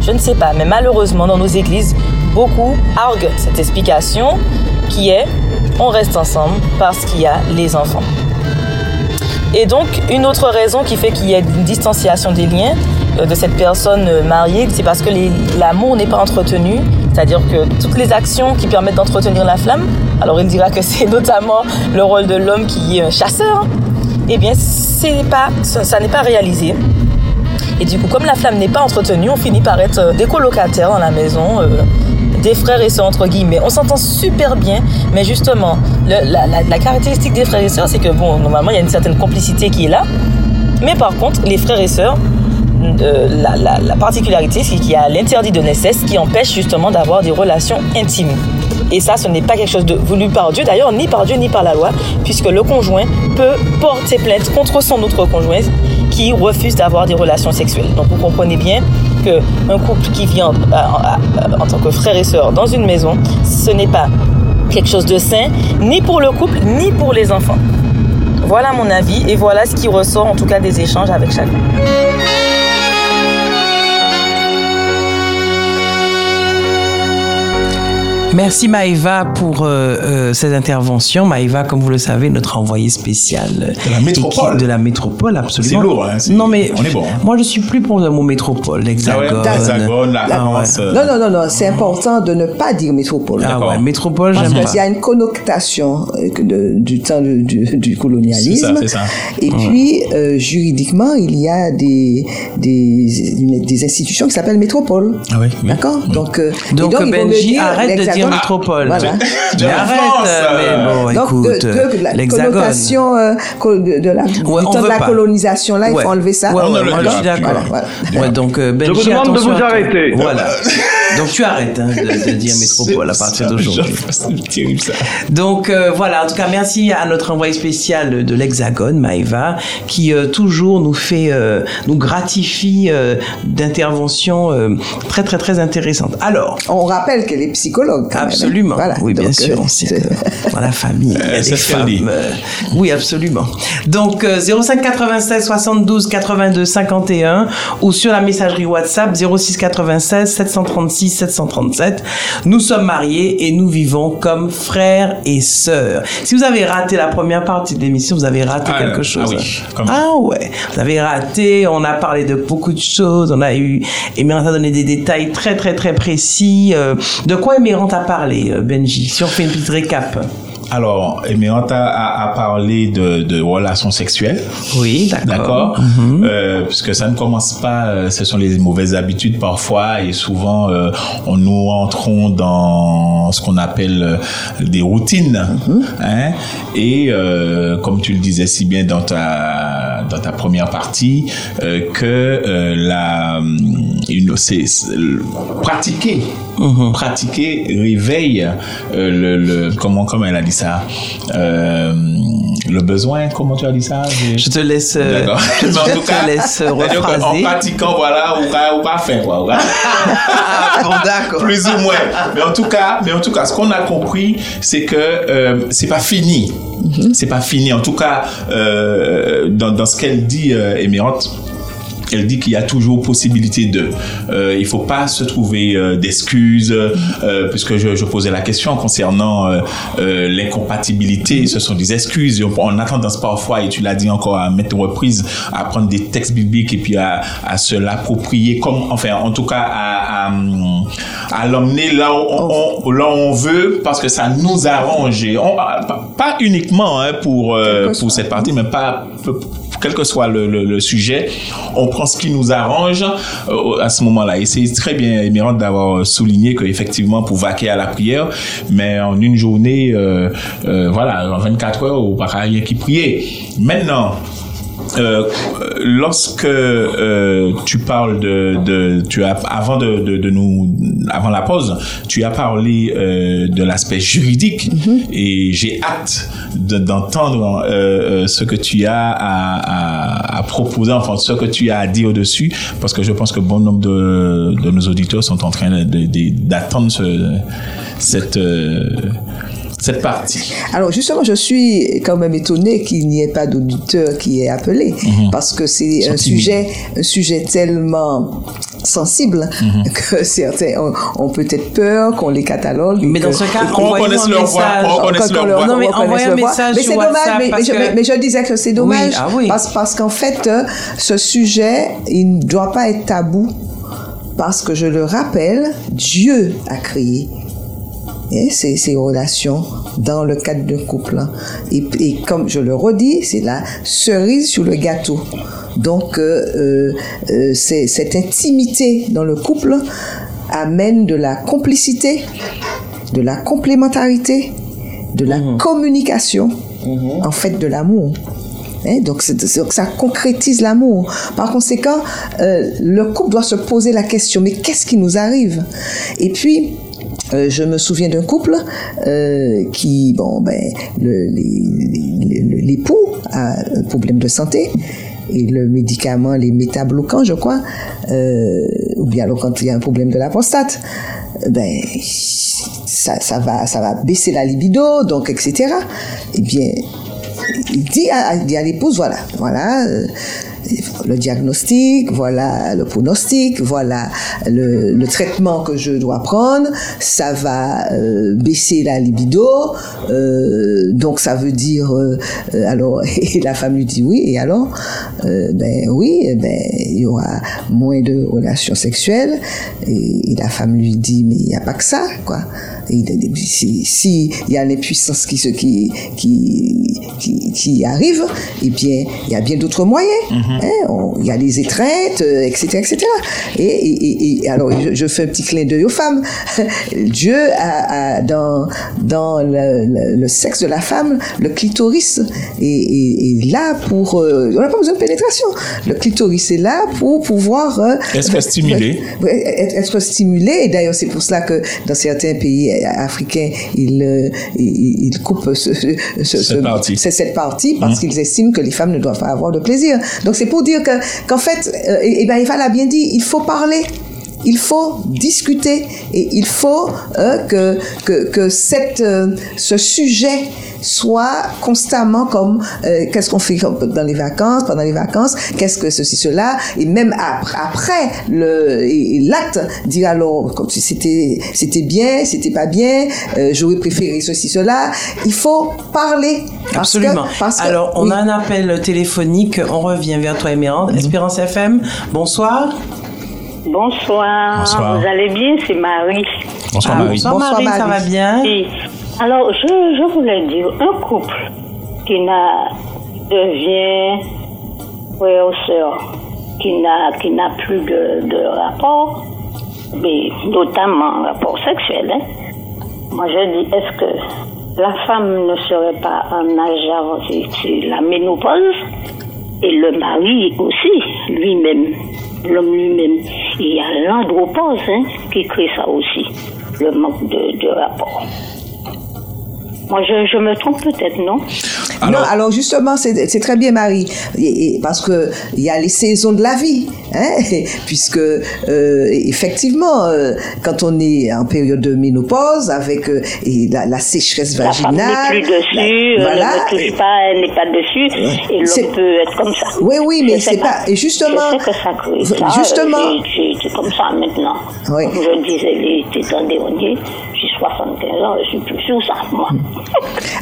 Je ne sais pas, mais malheureusement dans nos églises, beaucoup arguent cette explication qui est on reste ensemble parce qu'il y a les enfants. Et donc, une autre raison qui fait qu'il y a une distanciation des liens euh, de cette personne euh, mariée, c'est parce que l'amour n'est pas entretenu. C'est-à-dire que toutes les actions qui permettent d'entretenir la flamme, alors il dira que c'est notamment le rôle de l'homme qui est un chasseur, hein, eh bien, pas, ça n'est pas réalisé. Et du coup, comme la flamme n'est pas entretenue, on finit par être euh, des colocataires dans la maison, euh, des frères et sœurs, entre guillemets. On s'entend super bien, mais justement, la, caractéristique des frères et sœurs, c'est que, bon, normalement, il y a une certaine complicité qui est là. Mais par contre, les frères et sœurs, euh, la particularité, c'est qu'il y a l'interdit de naissance qui empêche justement d'avoir des relations intimes. Et ça, ce n'est pas quelque chose de voulu par Dieu, d'ailleurs, ni par Dieu, ni par la loi, puisque le conjoint peut porter plainte contre son autre conjoint qui refuse d'avoir des relations sexuelles. Donc vous comprenez bien qu'un couple qui en- en tant que frère et sœur dans une maison, ce n'est pas quelque chose de sain, ni pour le couple, ni pour les enfants. Voilà mon avis et voilà ce qui ressort en tout cas des échanges avec chacun. Merci Maëva pour euh, euh, cette intervention. Maëva, comme vous le savez, notre envoyé spécial euh, De la métropole. de la métropole, absolument. C'est lourd, hein, Non mais on est bon, hein. moi je suis plus pour le mot métropole, l'hexagone. Ah ouais, l'Hexagone, la Ah ouais. France. euh, Non, non, non, non, c'est important de ne pas dire métropole. Ah ouais, métropole, Parce j'aime qu'il y pas. a une connotation euh, de- du temps du, du colonialisme. C'est ça, c'est ça. Et puis, euh, juridiquement, il y a des, des, des institutions qui s'appellent métropole. Ah oui, oui. D'accord? Donc, euh, Donc, mieux Benji, arrête de dire métropole. Voilà. De Mais la arrête, France, mais bon, Donc, écoute, de, de la l'hexagone. connotation euh, col- de, de la, du Ouais, on temps de veut la pas. colonisation, là, il faut enlever ça. Ouais, On je dira suis plus. d'accord. Voilà, voilà. Ouais, donc, euh, Benji, vous demande de vous arrêter. Voilà. donc tu arrêtes hein, de, de dire métropole à partir d'aujourd'hui. C'est terrible ça. Donc euh, voilà, en tout cas, merci à notre envoyé spécial de l'Hexagone, Maëva, qui euh, toujours nous fait, euh, nous gratifie euh, d'interventions euh, très très très intéressantes. Alors, On rappelle qu'elle est psychologue. quand même, hein. absolument, Voilà. oui bien sûr, euh, euh, dans la famille, il y a Euh, des femmes. euh, oui, absolument. Donc euh, 05 96 72 82 51 ou sur la messagerie WhatsApp 06 96 736 737. Nous sommes mariés et nous vivons comme frères et sœurs. Si vous avez raté la première partie de l'émission, vous avez raté Ah, quelque ah chose. oui, Ah ouais, vous avez raté, on a parlé de beaucoup de choses, on a eu, Emirante a donné des détails très très très précis. Euh, de quoi Emirante a parlé, euh, Benji Si on fait une petite récap? Alors, Emiranta a, a parlé de, de relations sexuelles. Oui, d'accord. D'accord. Euh, puisque ça ne commence pas, euh, ce sont les mauvaises habitudes parfois, et souvent euh, on nous entrons dans ce qu'on appelle euh, des routines. Mhm. hein. Et comme tu le disais si bien dans ta dans ta première partie, euh, que euh, la une, c'est, c'est- le- pratiquer Mhm. pratiquer réveille euh, le, le comment comment elle a dit ça euh, le besoin comment tu as dit ça Je te laisse, euh, D'accord. je en tout te cas, laisse qu'en rephraser. pratiquant, voilà, ou pas, ou pas faire, quoi. Ah, bon, d'accord. Plus ou moins. Mais en tout cas, mais en tout cas, ce qu'on a compris, c'est que euh, c'est pas fini. C'est pas fini. En tout cas, euh, dans, dans ce qu'elle dit, euh, Émirante, elle dit qu'il y a toujours possibilité de. Euh, il faut pas se trouver euh, d'excuses, euh, puisque je, je posais la question concernant euh, l'incompatibilité. Ce sont des excuses. On, a tendance parfois, et tu l'as dit encore à mettre reprises, à prendre des textes bibliques et puis à, à se l'approprier, comme, enfin, en tout cas, à, à, à l'emmener là où on, on- là où on veut, parce que ça nous arrange. On- pas, uniquement hein, pour, pour cette partie, mais pas quel que soit le, sujet, on prend ce qui nous arrange euh, à ce moment-là. Et c'est très bien, Émirante, d'avoir souligné qu'effectivement, pour vaquer à la prière, mais en une journée, euh, euh, voilà, en 24 heures, on pas rien qui prier. Maintenant, euh, lorsque euh, tu parles de, de tu as avant de, de, de nous avant la pause tu as parlé euh, de l'aspect juridique. Et j'ai hâte de- d'entendre euh, euh, ce que tu as à, à, à proposer enfin ce que tu as à dire dessus parce que je pense que bon nombre de, de nos auditeurs sont en train d'attendre ce, cette euh, cette partie Alors justement, je suis quand même étonnée qu'il n'y ait pas d'auditeur qui est appelé, Mhm. parce que c'est un sujet, un sujet tellement sensible Mhm. que certains ont, ont peut-être peur qu'on les catalogue. Mais dans que- ce cas, envoyez-nous reconnaisse un leur voix, reconnaisse leur. Non, mais un message. Mais c'est dommage, mais, je, que- mais- mais je disais que c'est dommage, ah oui. parce, parce qu'en fait, euh, ce sujet, il ne doit pas être tabou, parce que je le rappelle, Dieu a créé et ces, ces relations dans le cadre d'un couple. hein. Et, et comme je le redis, c'est la cerise sur le gâteau. Donc, euh, euh, euh, cette intimité dans le couple amène de la complicité, de la complémentarité, de la communication, en fait de l'amour. Hein, donc, ça concrétise l'amour. Par conséquent, euh, le couple doit se poser la question, mais qu'est-ce qui nous arrive? Et puis, euh, je me souviens d'un couple euh, qui, bon, ben, l'époux a un problème de santé et le médicament, les métabloquants, je crois, euh, ou bien alors quand il y a un problème de la prostate, ben, ça, va, ça va baisser la libido, donc etc. Eh bien, il dit à, l'épouse, voilà, voilà le diagnostic, voilà le pronostic, voilà le, le traitement que je dois prendre, ça va euh, baisser la libido, euh, donc ça veut dire, euh, alors, et la femme lui dit oui, et alors, Euh, ben oui, ben, il y aura moins de relations sexuelles, et, et la femme lui dit, mais il n'y a pas que ça, quoi. Et il- si, si il y a l'impuissance qui, qui, qui, qui, qui arrive, eh bien, il y a bien d'autres moyens. hein. On- Il y a les étreintes, euh, etc., etc. Et, et, et- et alors, je, je fais un petit clin d'œil aux femmes. Dieu a, a dans, dans le, le- le sexe de la femme, le clitoris est, là pour... euh, on n'a pas besoin de pénétration. Le clitoris est là pour pouvoir... euh, Être stimulé. Être, être stimulé. Et d'ailleurs, c'est pour cela que dans certains pays africains, ils, euh, ils, ils coupent ce, ce- ce- Cette partie. c'est cette partie parce qu'ils estiment que les femmes ne doivent pas avoir de plaisir. Donc c'est pour dire que qu'en fait, euh, et, et ben Eva l'a bien dit, il faut parler. Il faut discuter et il faut euh, que, que, que cette, euh, ce sujet soit constamment comme euh, qu'est-ce qu'on fait dans les vacances, pendant les vacances, qu'est-ce que ceci, cela, et même après, après le, l'acte, dire alors comme si c'était c'était bien, c'était pas bien, j'aurais préféré ceci, cela. Il faut parler. Parce que- Absolument. que- Alors, on oui. Mhm. a un appel téléphonique. On revient vers toi, Émeraude. Espérance FM. Bonsoir. Bonsoir. Bonsoir. Vous allez bien, c'est Marie. Bonsoir Ah, Marie. bonsoir, Bonsoir, Marie, ça va bien? Oui. Alors, je, je voulais dire, un couple qui n'a devient frère ou sœur, qui n'a qui n'a plus de, de rapport, mais notamment rapport sexuel, hein. moi je dis, est-ce que la femme ne serait pas en âge avancé, c'est la ménopause, et le mari aussi, lui-même, l'homme lui-même. Il y a l'andropause hein, qui crée ça aussi, le manque de, de rapport. Moi, je, je me trompe peut-être, non? Non, alors justement, c'est très bien, Marie, Et- et parce que il y a les saisons de la vie, hein, puisque euh, effectivement, euh, quand on est en période de ménopause, avec euh, et la, la sécheresse La femme vaginale, n'est plus dessus, la- elle voilà, ne touche pas, elle n'est pas dessus, et l'homme peut être comme ça. Oui, oui, mais c'est pas- et justement- Je sais que ça ça. justement- euh, C'est comme ça maintenant. Oui. Comme je disais l'été dernier, j'ai 75 ans, je suis plus sur ça, moi.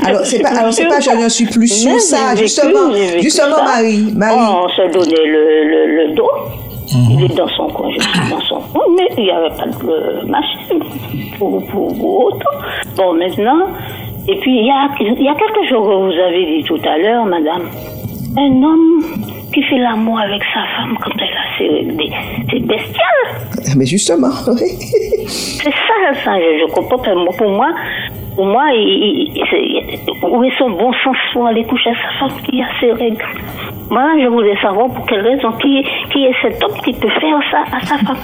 Alors, c'est pas- alors, c'est pas je ne suis plus sur Mais ça, justement. vécu Justement, ça. Marie, Marie. On se donnait le, le, le dos. Il est dans son coin, je suis dans son coin, mais il n'y avait pas de machine pour, pour, pour autre. Bon, maintenant, et puis il y a, il y a quelque chose que vous avez dit tout à l'heure, madame. Un homme qui fait l'amour avec sa femme quand elle a ses c'est bestial. Mais justement, oui. C'est ça, ça, je, je comprends pas. Moi, Pour moi, pour moi, il, il- où est son bon sens pour aller coucher à sa femme qui a ses règles? Moi, je voulais savoir pour quelle raison, qui, qui est cet homme qui peut faire ça à sa femme?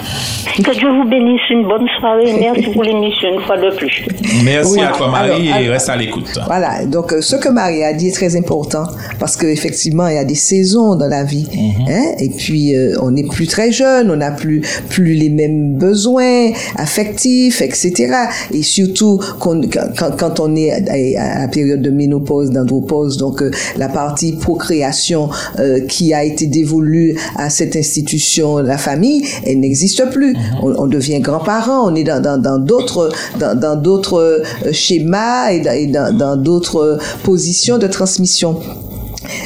Que Dieu vous bénisse, une bonne soirée. Merci pour l'émission une fois de plus. Merci Oui. à toi, Marie, Alors, et reste à l'écoute. Voilà, donc euh, ce que Marie a dit est très important parce qu'effectivement, il y a des saisons dans la vie. hein, et puis, euh, on n'est plus très jeune, on n'a plus, plus les mêmes besoins affectifs, etc. Et surtout, qu'on- quand, quand- quand on est à, la période de ménopause, d'andropause, donc euh, la partie procréation euh, qui a été dévolue à cette institution, la famille, elle n'existe plus. On, on devient grand-parent, on est dans d'autres dans dans d'autres euh, schémas et dans- d'autres positions de transmission.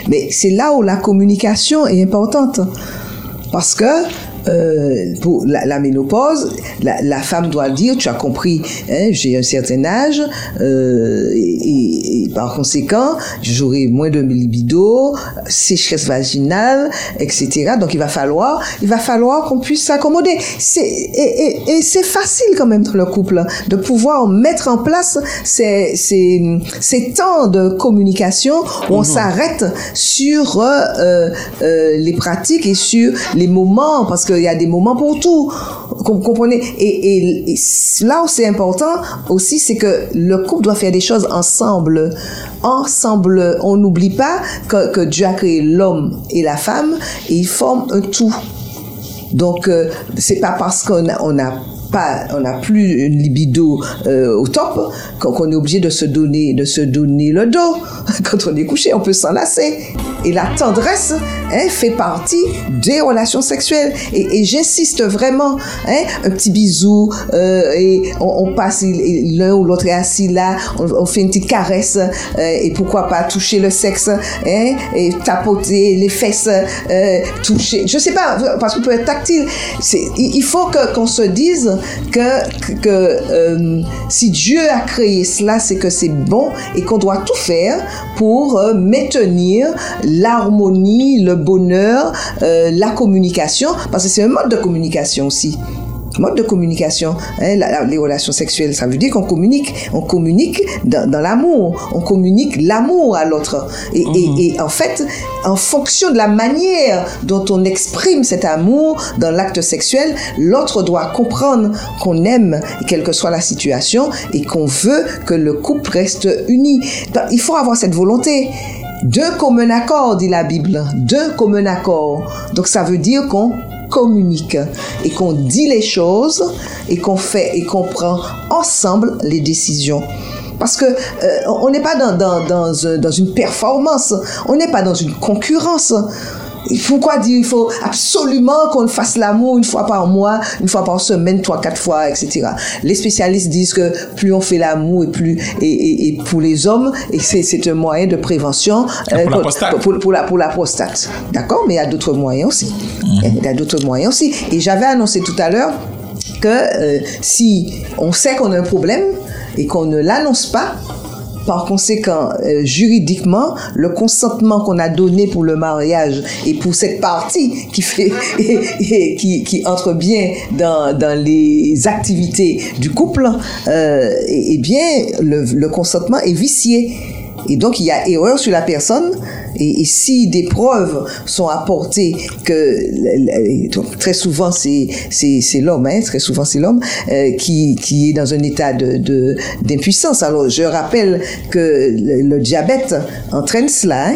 Mais c'est là où la communication est importante. Parce que euh, pour la, la ménopause, la, la femme doit dire, tu as compris, hein, j'ai un certain âge, euh, et, et- et par conséquent, j'aurai moins de libido, sécheresse vaginale, etc. Donc il va falloir, il va falloir qu'on puisse s'accommoder. C'est et, et, et c'est facile quand même dans le couple hein, de pouvoir mettre en place ces, ces, ces temps de communication où on s'arrête sur euh, euh, les pratiques et sur les moments parce qu'il y a des moments pour tout. Vous comprenez? Et, là où c'est important aussi, c'est que le couple doit faire des choses ensemble. Ensemble, on n'oublie pas que, que Dieu a créé l'homme et la femme et ils forment un tout. Donc, euh, c'est pas parce qu'on a, on a on n'a plus une libido euh, au top qu'on est obligé de se donner, de se donner le dos. Quand on est couché, on peut s'enlacer. Et la tendresse hein, fait partie des relations sexuelles. Et, j'insiste vraiment, hein, un petit bisou, euh, et on, passe, l'un ou l'autre est assis là, on, fait une petite caresse, euh, et pourquoi pas toucher le sexe, hein, et tapoter les fesses, toucher, je sais pas, parce qu'on peut être tactile. Il faut qu'on se dise que, euh, si Dieu a créé cela, c'est que c'est bon et qu'on doit tout faire pour euh, maintenir l'harmonie, le bonheur, euh, la communication, parce que c'est un mode de communication aussi mode de communication. Hein, la- la- les relations sexuelles, ça veut dire qu'on communique, on communique dans, dans l'amour, on communique l'amour à l'autre. Et, et- et en fait, en fonction de la manière dont on exprime cet amour dans l'acte sexuel, l'autre doit comprendre qu'on aime, quelle que soit la situation, et qu'on veut que le couple reste uni. Donc, il faut avoir cette volonté. Deux commun accord, dit la Bible. Deux commun accord. Donc ça veut dire qu'on communique et qu'on dit les choses et qu'on fait et qu'on prend ensemble les décisions. Parce que euh, on n'est pas un- dans une performance, on n'est pas dans une concurrence. Pourquoi dire il faut absolument qu'on fasse l'amour une fois par mois, une fois par semaine, trois, quatre fois, etc. Les spécialistes disent que plus on fait l'amour et plus et, et, et pour les hommes et c'est c'est un moyen de prévention Pour la prostate. pour, pour la pour la prostate. D'accord, mais il y a d'autres moyens aussi. Il y a d'autres moyens aussi. Et j'avais annoncé tout à l'heure que euh, si on sait qu'on a un problème et qu'on ne l'annonce pas, par conséquent, euh, juridiquement, le consentement qu'on a donné pour le mariage et pour cette partie qui entre bien dans, les activités du couple, euh, eh eh bien, le consentement est vicié. Et donc, il y a erreur sur la personne. Et, si des preuves sont apportées que très souvent c'est l'homme, hein, très souvent c'est l'homme euh, qui qui est dans un état de- d'impuissance. Alors je rappelle que le, le diabète entraîne cela. Hein,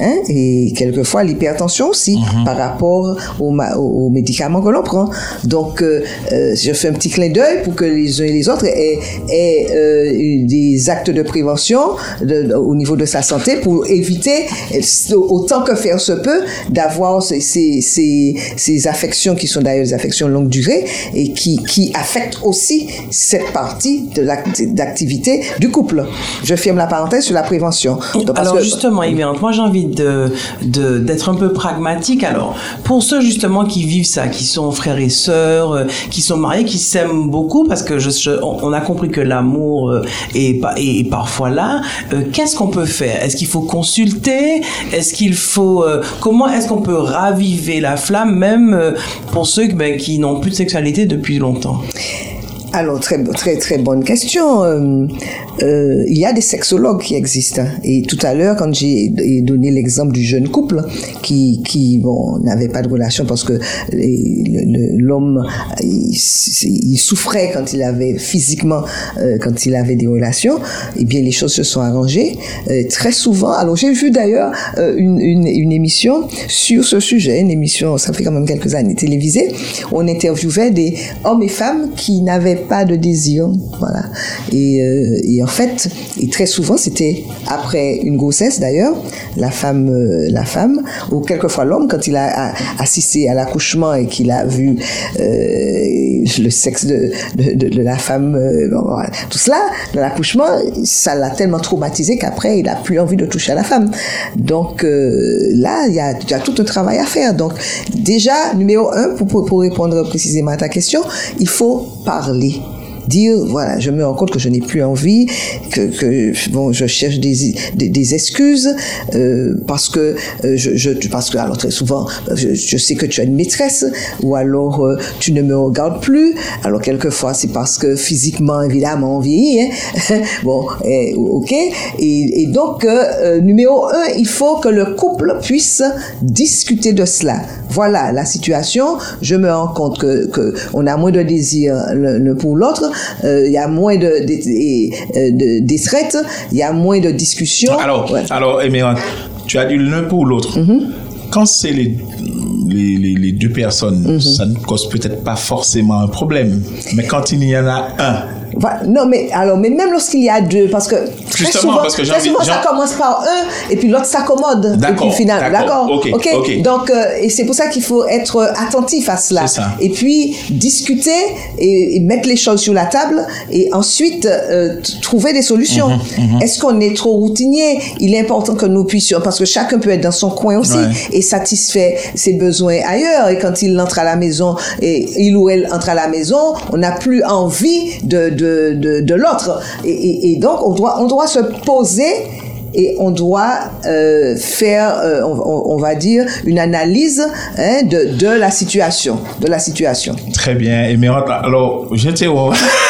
hein, et quelquefois l'hypertension aussi par rapport aux, aux- aux médicaments que l'on prend. Donc, euh, euh, je fais un petit clin d'œil pour que les uns et les autres aient, aient, euh, eu des actes de prévention de- au niveau de sa santé pour éviter, autant que faire se peut, d'avoir ces, ces, ces, ces affections qui sont d'ailleurs des affections longue durée et qui, qui affectent aussi cette partie de l'act- d'activité du couple. Je ferme la parenthèse sur la prévention. Donc, Alors que- justement, Yviane, moi j'ai envie de de d'être un peu pragmatique. Alors, pour ceux justement qui vivent ça, qui sont frères et sœurs, euh, qui sont mariés, qui s'aiment beaucoup, parce que je, on a compris que l'amour euh, est, est parfois là. euh, Qu'est-ce qu'on peut faire? Est-ce qu'il faut consulter? Est-ce qu'il faut comment est-ce qu'on peut raviver la flamme, même pour ceux ben, qui n'ont plus de sexualité depuis longtemps? Alors, très, très, très bonne question. Euh, euh, il y a des sexologues qui existent. hein. Et tout à l'heure, quand j'ai ai donné l'exemple du jeune couple qui, qui bon, n'avait pas de relation parce que l'homme, il, souffrait quand il avait physiquement, euh, quand il avait des relations, eh bien, les choses se sont arrangées. Euh, très souvent, alors j'ai vu d'ailleurs euh, une, une, une émission sur ce sujet, une émission, ça fait quand même quelques années, télévisée, on interviewait des hommes et femmes qui n'avaient pas de désir, voilà. Et, euh, et en fait, et très souvent, c'était après une grossesse d'ailleurs, la femme, euh, la femme, ou quelquefois l'homme, quand il a, assisté à l'accouchement et qu'il a vu euh, le sexe de, la femme, tout cela, de l'accouchement, ça l'a tellement traumatisé qu'après, il a plus envie de toucher à la femme. Donc là, il y a, tout un travail à faire. Donc déjà, numéro un, pour répondre précisément à ta question, il faut parler dire voilà je me rends compte que je n'ai plus envie que, que bon je cherche des des, des excuses euh, parce que euh, je, je parce que alors très souvent je, je sais que tu as une maîtresse ou alors euh, tu ne me regardes plus. Alors quelquefois c'est parce que physiquement évidemment on vieillit hein. bon eh, ok. Et, et donc euh, euh, numéro un il faut que le couple puisse discuter de cela. Voilà la situation. Je me rends compte que, que on a moins de désir l'un pour l'autre euh, il y a moins de, de, de, de détraite, il y a moins de discussions. Alors, Ouais. alors Emerald, tu as dit l'un pour l'autre. Mhm. Quand c'est les, les, les, les deux personnes, Mhm. ça ne cause peut-être pas forcément un problème. Mais quand il y en a un, Non, mais alors, mais même lorsqu'il y a deux, parce que très Justement, souvent, parce que j'ai très souvent, ça commence par un et puis l'autre s'accommode. D'accord, d'accord, d'accord? ok, ok? Donc, euh, et c'est pour ça qu'il faut être attentif à cela. Ça. Et puis discuter et, et mettre les choses sur la table et ensuite euh, trouver des solutions. Mhm, Est-ce qu'on est trop routinier? Il est important que nous puissions, parce que chacun peut être dans son coin aussi Ouais. et satisfait ses besoins ailleurs. Et quand il entre à la maison et il ou elle entre à la maison, on n'a plus envie de, de, de, de l'autre. Et, et, et donc, on doit, on doit se poser et on doit euh, faire, euh, on, va dire, une analyse hein, de, de la situation, de la situation. très bien. Emerald, alors, je t'ai...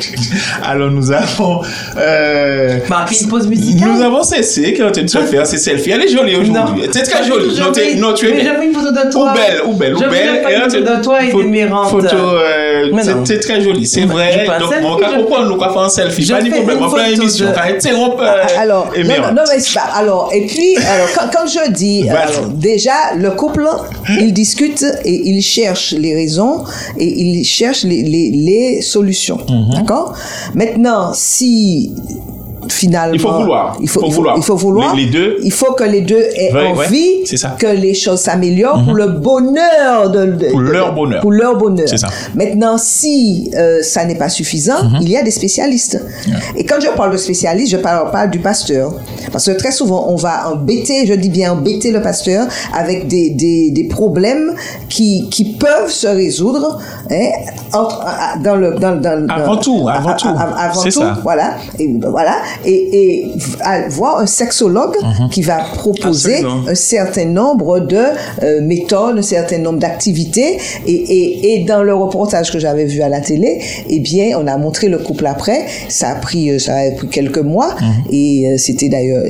alors, nous avons... Euh, Marqué une pause musicale. nous avons cessé qui en train de faire ces selfies. Elle est jolie aujourd'hui. C'est très jolie. Non, non, tu es Mais bien. j'avais une photo de Ou toi. belle, ou belle, ou belle. pas Et une photo tu- de toi et d'Emerald. Photo, euh, c'est- non. très joli, c'est vrai. Donc, selfie, on va comprendre, nous, va faire un selfie. Pas de problème, on fait une émission. euh, alors, non, non, mais c'est pas- alors, et puis, alors, quand, je dis, déjà, le couple, il discute et il cherche les raisons et il cherche les, solutions. Mhm. Maintenant, si finalement. Il faut vouloir. Il faut, Faut il faut- vouloir. il faut vouloir. Les- les deux. Il faut que les deux aient Ouais, envie ça. Mhm. que les choses s'améliorent pour le bonheur de, de- Pour de- leur bonheur. Pour leur bonheur. C'est ça. Mhm. Maintenant, si euh, ça n'est pas suffisant, il y a des spécialistes. Et quand je parle de spécialistes, je parle pas du pasteur. Parce que très souvent, on va embêter, je dis bien embêter le pasteur avec des, des, des problèmes qui, qui peuvent se résoudre hein, entre- dans le... Dans, dans, Avant tout, avant tout. avant tout, ça. voilà. Et, voilà. Et, et à voir un sexologue qui va proposer Absolument. un certain nombre de euh, méthodes, un certain nombre d'activités. Et, et, et dans le reportage que j'avais vu à la télé, eh bien, on a montré le couple après. Ça a pris, euh, ça a pris quelques mois. Et euh, c'était d'ailleurs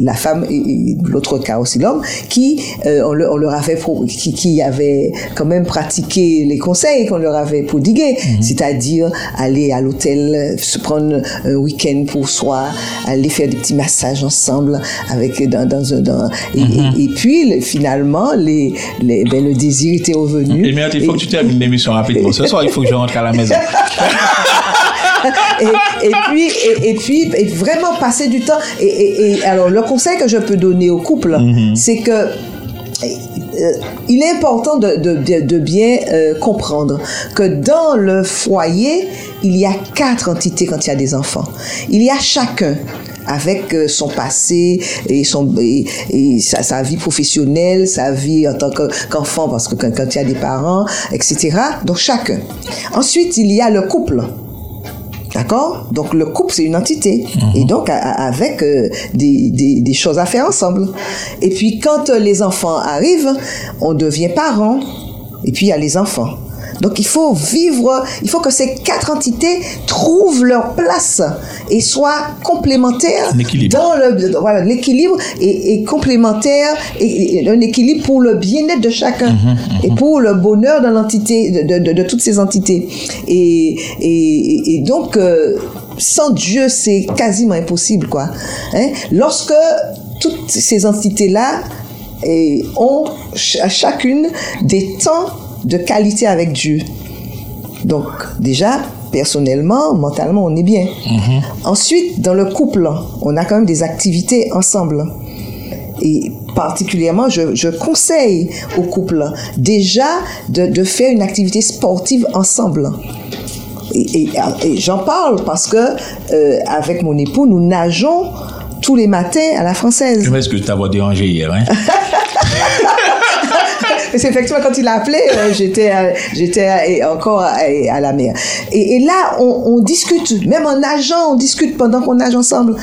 la femme et, l'autre cas aussi l'homme qui euh, on, leur, on leur avait pro- qui, qui avait quand même pratiqué les conseils qu'on leur avait prodigués, c'est-à-dire aller à l'hôtel, se prendre un week-end pour soi, aller faire des petits massages ensemble avec dans, dans un dans, et, et- et puis le- finalement les, les ben, le désir était revenu. Emerald, il faut Et- que tu termines l'émission rapidement. Ce soir, il faut que je rentre à la maison. et, et puis et, et puis et vraiment passer du temps et, et- et alors le conseil que je peux donner au couple c'est que il est important de, bien euh, comprendre que dans le foyer, il y a quatre entités quand il y a des enfants. Il y a chacun avec euh, son passé et, son, et, sa, vie professionnelle, sa vie en tant que- qu'enfant, parce que quand, quand il y a des parents, etc. Donc chacun. Ensuite, il y a le couple. D'accord Donc le couple, c'est une entité. Et donc a- a- avec euh, des, des, des choses à faire ensemble. Et puis quand euh, les enfants arrivent, on devient parents. Et puis il y a les enfants. Donc il faut vivre, il faut que ces quatre entités trouvent leur place et soient complémentaires dans le voilà l'équilibre est, est complémentaire et, et un équilibre pour le bien-être de chacun et pour le bonheur de l'entité de, de, de toutes ces entités. Et, et, et donc euh, sans Dieu c'est quasiment impossible quoi hein? lorsque toutes ces entités là ont ch- à chacune des temps de qualité avec Dieu donc déjà, personnellement, mentalement, on est bien. Ensuite, dans le couple, on a quand même des activités ensemble. Et particulièrement, je, je conseille au couple déjà de, de faire une activité sportive ensemble. Et, et- et j'en parle parce que euh, avec mon époux, nous nageons tous les matins à la française. Je m'excuse de t'avoir dérangé hier. Hein? Parce qu'effectivement, quand il a appelé, euh, j'étais, euh, euh, encore à, la mer. Et, là, on, discute, même en nageant, on discute pendant qu'on nage ensemble.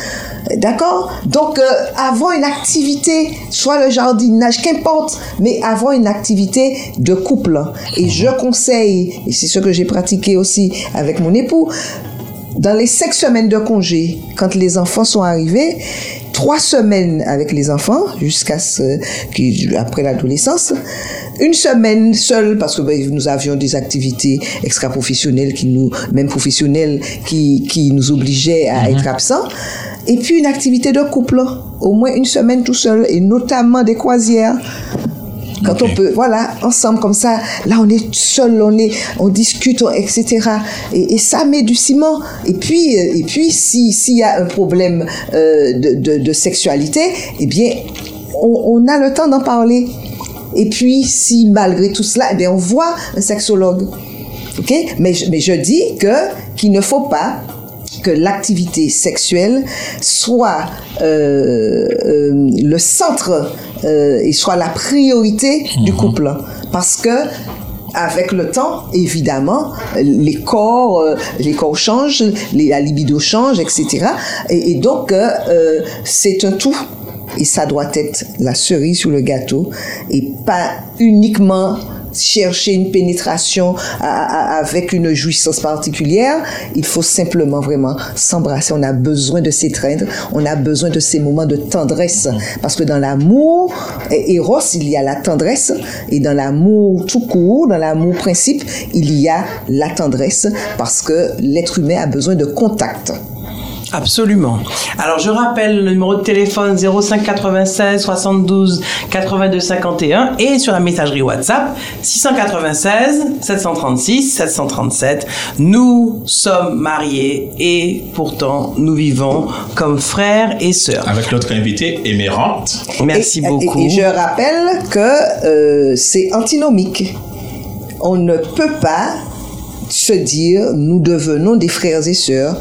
D'accord? Donc, euh, avoir une activité, soit le jardinage, qu'importe, mais avoir une activité de couple. Et je conseille, et c'est ce que j'ai pratiqué aussi avec mon époux, dans les cinq semaines de congé, quand les enfants sont arrivés, trois semaines avec les enfants jusqu'à ce après l'adolescence, une semaine seule parce que ben, nous avions des activités extra-professionnelles qui nous, même professionnelles, qui, qui nous obligeaient à être absents. Et puis une activité de couple, au moins une semaine tout seul, et notamment des croisières. Quand on peut, voilà, ensemble comme ça, là on est seul, on est, on discute, on- etc. Et, et ça met du ciment. Et puis, euh, et puis, si s'il y a un problème euh, de, de, de sexualité, eh bien, on, on a le temps d'en parler. Et puis, si malgré tout cela, eh bien, on voit un sexologue. Ok? Mais, je- mais je dis que qu'il ne faut pas que l'activité sexuelle soit euh, euh, le centre euh, et soit la priorité du couple. Parce que avec le temps, évidemment, les corps, les corps changent, les, la libido change, etc. Et, et donc, c'est un tout. Et ça doit être la cerise sur le gâteau et pas uniquement chercher une pénétration à- à- avec une jouissance particulière. Il faut simplement vraiment s'embrasser. On a besoin de s'étreindre. On a besoin de ces moments de tendresse. Parce que dans l'amour, Eros, il y a la tendresse. Et dans l'amour tout court, dans l'amour principe, il y a la tendresse. Parce que l'être humain a besoin de contact. Absolument. Alors je rappelle le numéro de téléphone 05 96 72 82 51 et sur la messagerie WhatsApp 696 736 737. Nous sommes mariés et pourtant nous vivons comme frères et sœurs. Avec notre invitée émérante. Merci Et- et- beaucoup. Et, je rappelle que euh, c'est antinomique. On ne peut pas se dire nous devenons des frères et sœurs.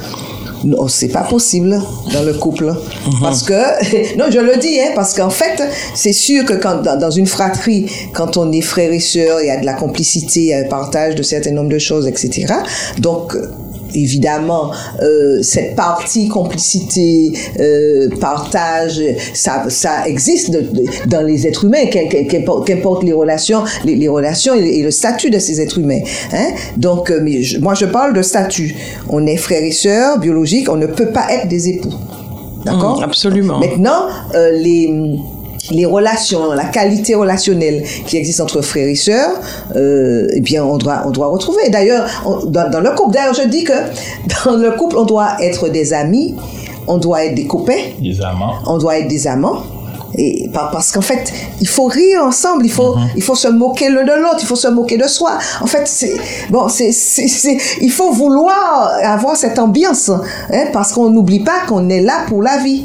Non, c'est pas possible dans le couple. Parce que, non, je le dis, hein, parce qu'en fait, c'est sûr que quand, dans, dans une fratrie, quand on est frères et sœurs, il y a de la complicité, il y a un partage de certain nombre de choses, etc. Donc, évidemment, euh, cette partie complicité, euh, partage, ça, ça existe de- de- dans les êtres humains, qu'im- qu'im- qu'importe les relations, les, les relations et, et le statut de ces êtres humains. Hein? Donc, euh, mais je- moi, je parle de statut. On est frères et sœurs biologiques, on ne peut pas être des époux. D'accord? Mm, absolument. Maintenant, les les relations, la qualité relationnelle qui existe entre frères et sœurs, euh, eh bien, on doit, on doit retrouver. D'ailleurs, dans, dans le couple, d'ailleurs, je dis que dans le couple, on doit être des amis, on doit être des copains, Les amants. on doit être des amants. Et par- parce qu'en fait, il faut rire ensemble, il faut, il faut se moquer l'un de l'autre, il faut se moquer de soi. En fait, c'est bon, c'est- il faut vouloir avoir cette ambiance, hein, parce qu'on n'oublie pas qu'on est là pour la vie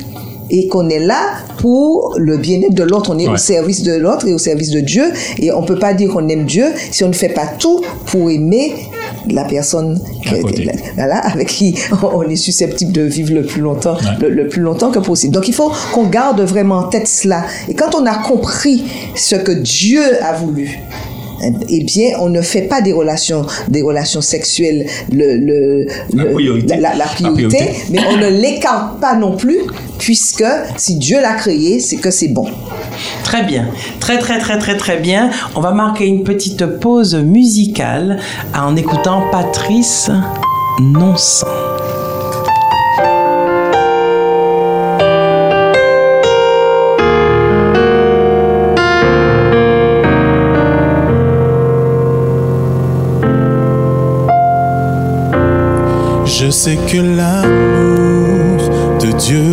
et qu'on est là pour le bien-être de l'autre. On est au service de l'autre et au service de Dieu. Et on peut pas dire qu'on aime Dieu si on ne fait pas tout pour aimer la personne que- voilà, avec qui on est susceptible de vivre le plus longtemps, le, le plus longtemps que possible. Donc il faut qu'on garde vraiment en tête cela. Et quand on a compris ce que Dieu a voulu, eh bien, on ne fait pas des relations, des relations sexuelles le, le, La le- priorité. la- la La priorité, priorité. mais on ne l'écarte pas non plus, puisque si Dieu l'a créé, c'est que c'est bon. Très bien, très très très très très bien. On va marquer une petite pause musicale en écoutant Patrice Nonsan. Je sais que l'amour de Dieu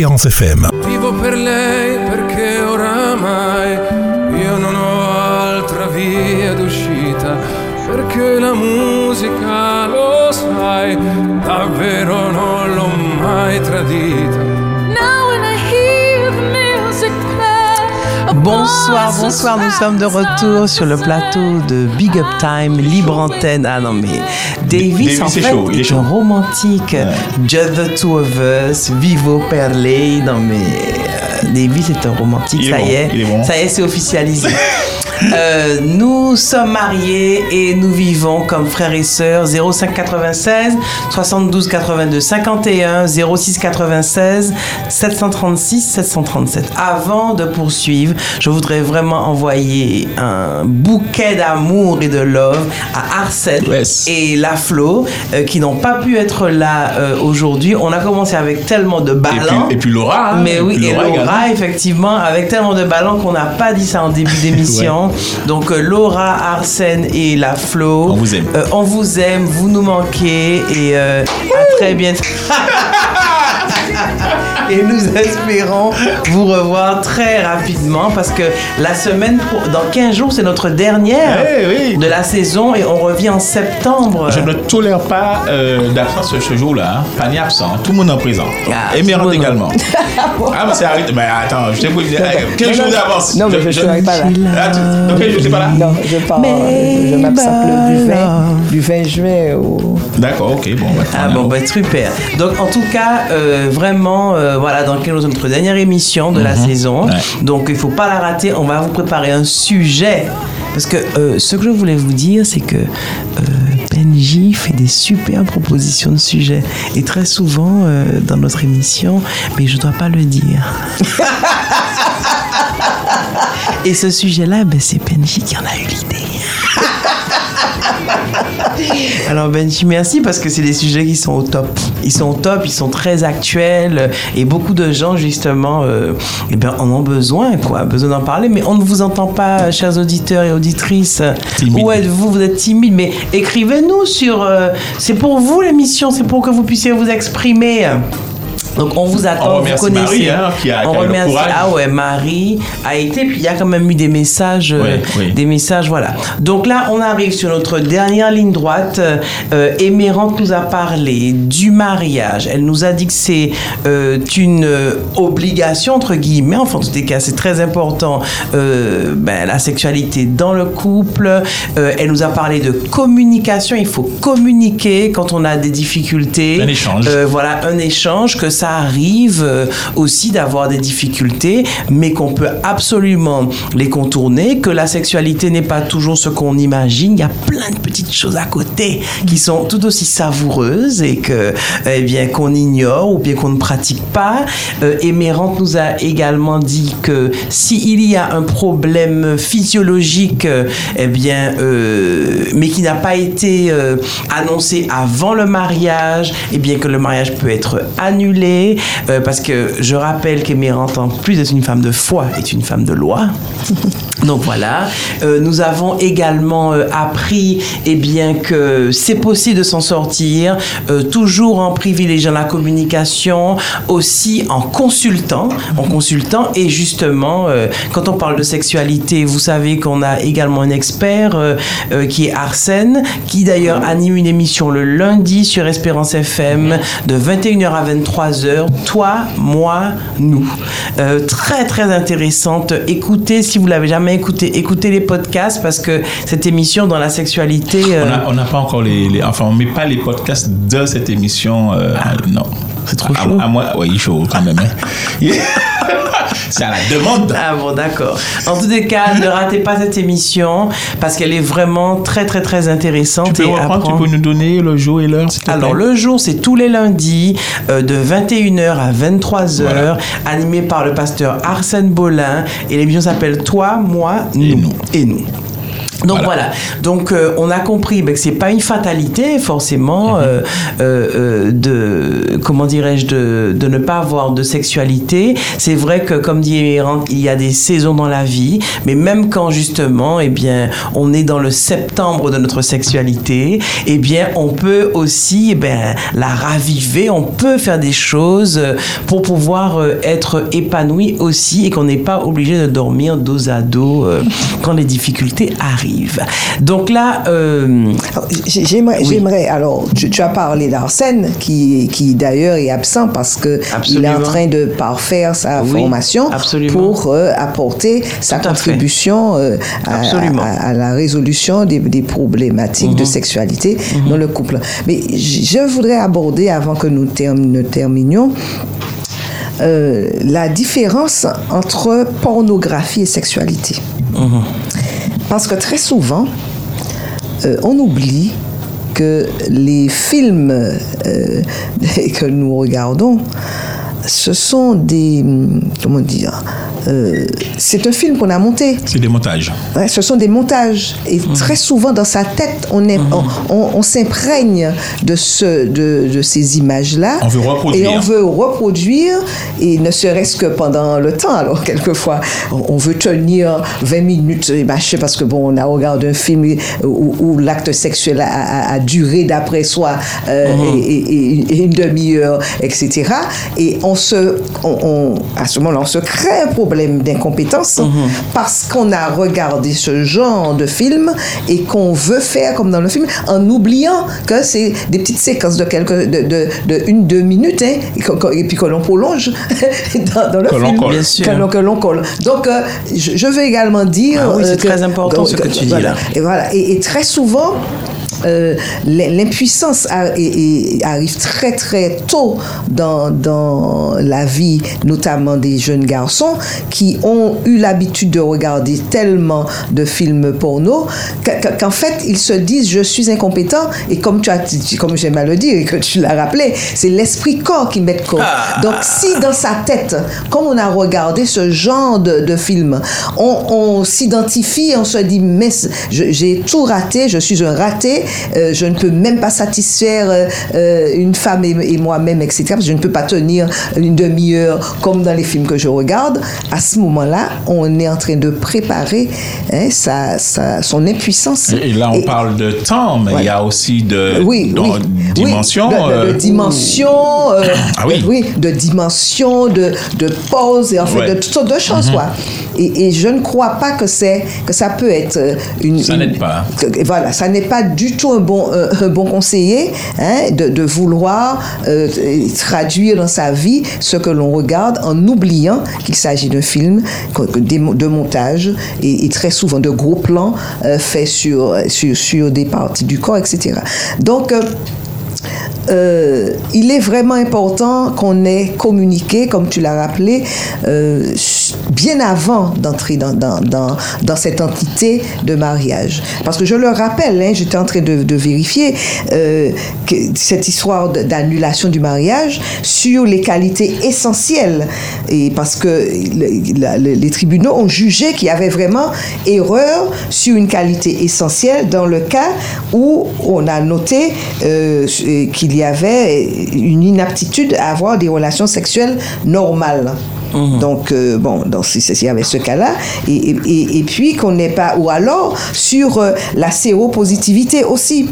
Espérance FM. Bonsoir, nous sommes de retour sur le plateau de Big Up Time, libre antenne. Ah non, mais Davis, Davis, en c'est fait, chaud, il est est chaud. un romantique. Just the two of us, Vivo Perley. Non, mais euh, Davis est un romantique, est ça bon, y est. il est bon. Ça y est, c'est officialisé. Euh, nous sommes mariés et nous vivons comme frères et sœurs 05 96 72 82 51 06 96 736 737. Avant de poursuivre, je voudrais vraiment envoyer un bouquet d'amour et de love à Arsène et La Flo euh, qui n'ont pas pu être là euh, aujourd'hui. On a commencé avec tellement de ballons. et puis Laura, Mais et oui, et Laura Laura, effectivement, avec tellement de ballons qu'on n'a pas dit ça en début d'émission. Donc euh, Laura, Arsène et la Flo. On vous aime. Euh, on vous aime, vous nous manquez et euh, à très bientôt. Et nous espérons vous revoir très rapidement parce que la semaine, pro- dans 15 jours, c'est notre dernière Eh de la saison et on revient en septembre. Je ne tolère pas euh, d'absence ce jour-là. hein. Pas ni absent. Tout le monde en présent. et Mérante également. ah, mais c'est arrêté. Mais attends, je t'ai dit. eh, Quel jour d'avance non, mais je serai pas là. Ah, tu- ok, je ne suis pas là Non, je pars. euh, Je m'absente le- du 20, du 20 juin au. D'accord, ok, bon. bah, Ah bon, bah, super. Donc, en tout cas, euh, vraiment, euh, voilà, dans quelle est notre dernière émission de la Mhm. saison. Donc, il faut pas la rater. On va vous préparer un sujet. Parce que euh, ce que je voulais vous dire, c'est que euh, Benji fait des super propositions de sujets. Et très souvent, euh, dans notre émission, mais je dois pas le dire. Et ce sujet-là, ben, c'est Benji qui en a eu l'idée. Alors Benji, merci parce que c'est des sujets qui sont au top. Ils sont au top, ils sont très actuels et beaucoup de gens justement euh, eh bien, en ont besoin, quoi, besoin d'en parler. Mais on ne vous entend pas, chers auditeurs et auditrices. Où êtes-vous? Vous êtes timide, mais écrivez-nous sur. euh, c'est pour vous l'émission, c'est pour que vous puissiez vous exprimer. Donc on vous attend, On vous remercie connaissez. Marie, hein, qui a- on le remercie. courage. Ah ouais, Marie a été, puis il y a quand même eu des messages, euh, Oui, des messages, voilà. Donc là, on arrive sur notre dernière ligne droite. Euh, Émérante nous a parlé du mariage. Elle nous a dit que c'est euh, une euh, obligation entre guillemets. Enfin, en tous les cas, c'est très important. euh, ben, la sexualité dans le couple. Euh, elle nous a parlé de communication. Il faut communiquer quand on a des difficultés. Un échange. Euh, voilà, un échange, que ça arrive euh, aussi d'avoir des difficultés, mais qu'on peut absolument les contourner, que la sexualité n'est pas toujours ce qu'on imagine. Il y a plein de petites choses à côté qui sont tout aussi savoureuses et que, eh bien, qu'on ignore ou bien qu'on ne pratique pas. Euh, Émérante nous a également dit que s'il y a un problème physiologique, euh, eh bien, euh, mais qui n'a pas été euh, annoncé avant le mariage, eh bien que le mariage peut être annulé, euh, parce que je rappelle qu'Émérante, en plus d'être une femme de foi, est une femme de loi. Donc voilà, Euh, nous avons également euh, appris eh bien que c'est possible de s'en sortir, euh, toujours en privilégiant la communication, aussi en consultant, en consultant et justement quand on parle de sexualité, vous savez qu'on a également un expert qui est Arsène, qui d'ailleurs anime une émission le lundi sur Espérance FM de 21h à 23h. Toi, moi, nous. Très très intéressante. Écoutez, si vous l'avez jamais écouté, écoutez les podcasts parce que cette émission dans la sexualité. euh, On n'a pas encore les, les- Enfin, on met pas les podcasts de cette émission. euh, non. C'est trop chaud. À, moi, oui, il est chaud quand même. hein. C'est à la demande. Ah bon, d'accord. En tous les cas, ne ratez pas cette émission parce qu'elle est vraiment très très très intéressante. Tu peux et reprendre, apprend- tu peux nous donner le jour et l'heure, Alors le jour, c'est tous les lundis euh, de 21h à 23h, animé par le pasteur Arsène Bolin. Et l'émission s'appelle Toi, moi, nous. Et nous. Donc voilà. Donc euh, on a compris ben, que c'est pas une fatalité forcément euh, euh, euh, de comment dirais-je de, de ne pas avoir de sexualité. C'est vrai que comme dit Emirante, il y a des saisons dans la vie, mais même quand justement eh bien on est dans le septembre de notre sexualité, eh bien on peut aussi eh ben la raviver, on peut faire des choses euh, pour pouvoir euh, être épanoui aussi et qu'on n'est pas obligé de dormir dos à dos euh, quand les difficultés arrivent. Donc là, euh, J'ai- J'aimerais, j'aimerais- alors, tu, tu as parlé d'Arsène, qui, qui d'ailleurs est absent parce que il est en train de parfaire sa Oui, formation absolument. pour euh, apporter sa Tout contribution euh, à, Absolument. à- à la résolution des, des problématiques de Mhm. sexualité dans le couple. Mais je voudrais aborder, avant que nous, term- nous terminions, euh, la différence entre pornographie et sexualité. Parce que très souvent, euh, on oublie que les films euh, que nous regardons, ce sont des... hum, Comment dire euh, C'est un film qu'on a monté. C'est des montages. Ouais, ce sont des montages. Et très souvent, dans sa tête, on, est, on, on- on s'imprègne de, ce, de, de ces images-là. On veut reproduire. Et on veut reproduire, et ne serait-ce que pendant le temps. Alors, quelquefois, on veut tenir 20 minutes et machin parce que, bon, on a regardé un film où, où l'acte sexuel a, a- a duré d'après soi euh, et, et- et une demi-heure, etc. Et on se, on- à ce moment-là, on se crée un problème d'incompétence parce qu'on a regardé ce genre de film et qu'on veut faire comme dans le film en oubliant que c'est des petites séquences de quelques de, de, de une deux minutes hein, et, puis que l'on prolonge dans, dans le Que film colle. Bien sûr. que l'on- que l'on colle donc euh, je, je veux également dire Ah oui, c'est euh, très important ce que tu dis voilà. là. et voilà et, et très souvent euh, l'impuissance arrive très très tôt dans, dans la vie, notamment des jeunes garçons qui ont eu l'habitude de regarder tellement de films porno qu'- qu'- qu'en fait ils se disent je suis incompétent et comme tu as dit- comme j'aime à le dire et que tu l'as rappelé, c'est l'esprit corps qui met corps. Donc si dans sa tête, comme on a regardé ce genre de, de film, on, on s'identifie, on se dit mais j'ai tout raté, je suis un raté, euh, je ne peux même pas satisfaire euh, euh, une femme et, et moi-même, etc. parce que Je ne peux pas tenir une demi-heure comme dans les films que je regarde. À ce moment-là, on est en train de préparer hein, sa, sa- son impuissance. Et là, on Et- parle de temps, mais il y a aussi de oui, dans- oui. dimension. Oui, de, de- de dimension, Ah oui. de, de dimension, de, de pause, et en fait, Ouais. de toutes sortes de choses, Mhm. quoi. Et, je ne crois pas que, que ça peut être une... Ça n'aide pas. que- voilà, ça n'est pas du tout un bon, euh, conseiller hein, de, vouloir euh, traduire dans sa vie ce que l'on regarde en oubliant qu'il s'agit d'un film de montage et, et très souvent de gros plans euh, faits sur, sur, sur des parties du corps, etc. Donc, euh, il est vraiment important qu'on ait communiqué, comme tu l'as rappelé, euh, bien avant d'entrer dans, dans, cette entité de mariage. Parce que je le rappelle, hein, j'étais en train de, vérifier euh, cette histoire d'annulation du mariage sur les qualités essentielles. Et parce que les tribunaux ont jugé qu'il y avait vraiment erreur sur une qualité essentielle dans le cas où on a noté euh, qu'il y avait une inaptitude à avoir des relations sexuelles normales. Donc, euh, bon, donc, si- si- s'il y avait ce cas-là, et, et- et- et puis qu'on n'est pas, ou alors sur euh, la séropositivité aussi.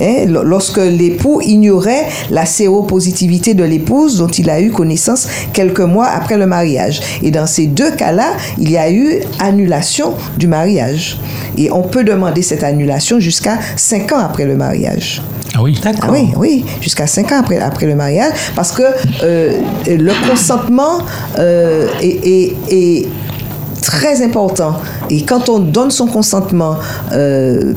Hein, lorsque l'époux ignorait la séropositivité de l'épouse dont il a eu connaissance quelques mois après le mariage. Et dans ces deux cas-là, il y a eu annulation du mariage. Et on peut demander cette annulation jusqu'à cinq ans après le mariage. Ah oui. Ah oui, oui, jusqu'à 5 ans après, après le mariage, parce que euh, le consentement euh, est- est très important. Et quand on donne son consentement euh,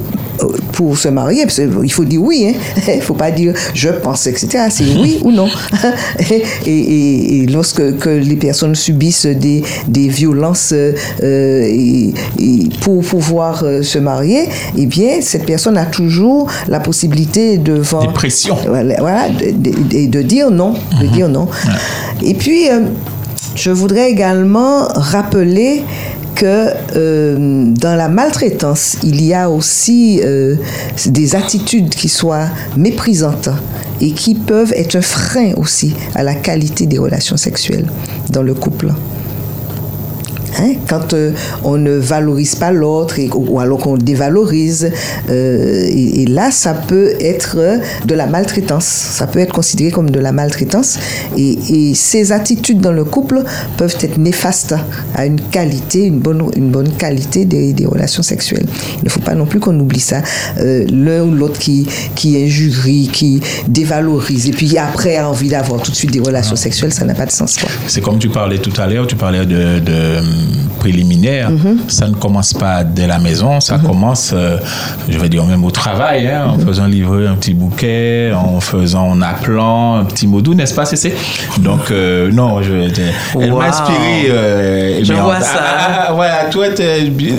pour se marier, parce il faut dire oui, hein. il ne faut pas dire je pense, etc. C'est oui ou non. et, et- et lorsque que les personnes subissent des, des violences euh, et- et pour pouvoir euh, se marier, eh bien, cette personne a toujours la possibilité de Des pressions. voilà, de, de- de dire non, de dire non. Et puis, euh, je voudrais également rappeler que euh, dans la maltraitance, il y a aussi euh, des attitudes qui soient méprisantes et qui peuvent être un frein aussi à la qualité des relations sexuelles dans le couple. Hein, quand euh, on ne valorise pas l'autre ou alors qu'on dévalorise, euh, et, et là, ça peut être de la maltraitance. Ça peut être considéré comme de la maltraitance. Et, et ces attitudes dans le couple peuvent être néfastes à une qualité, une bonne, une bonne qualité des, des relations sexuelles. Il ne faut pas non plus qu'on oublie ça. Euh, L'un ou l'autre qui, qui injurie, qui dévalorise, et puis après a envie d'avoir tout de suite des relations sexuelles, ça n'a pas de sens. C'est comme tu parlais tout à l'heure, tu parlais de, de, préliminaire, ça ne commence pas dès la maison, ça commence, euh, je vais dire même au travail, hein, en faisant livrer un petit bouquet, en faisant, en appelant un petit mot doux, n'est-ce pas, c'est Donc, euh, non, je, elle Wow. m'a inspiré. euh, Je vois ça. Ah, ah, voilà, toi,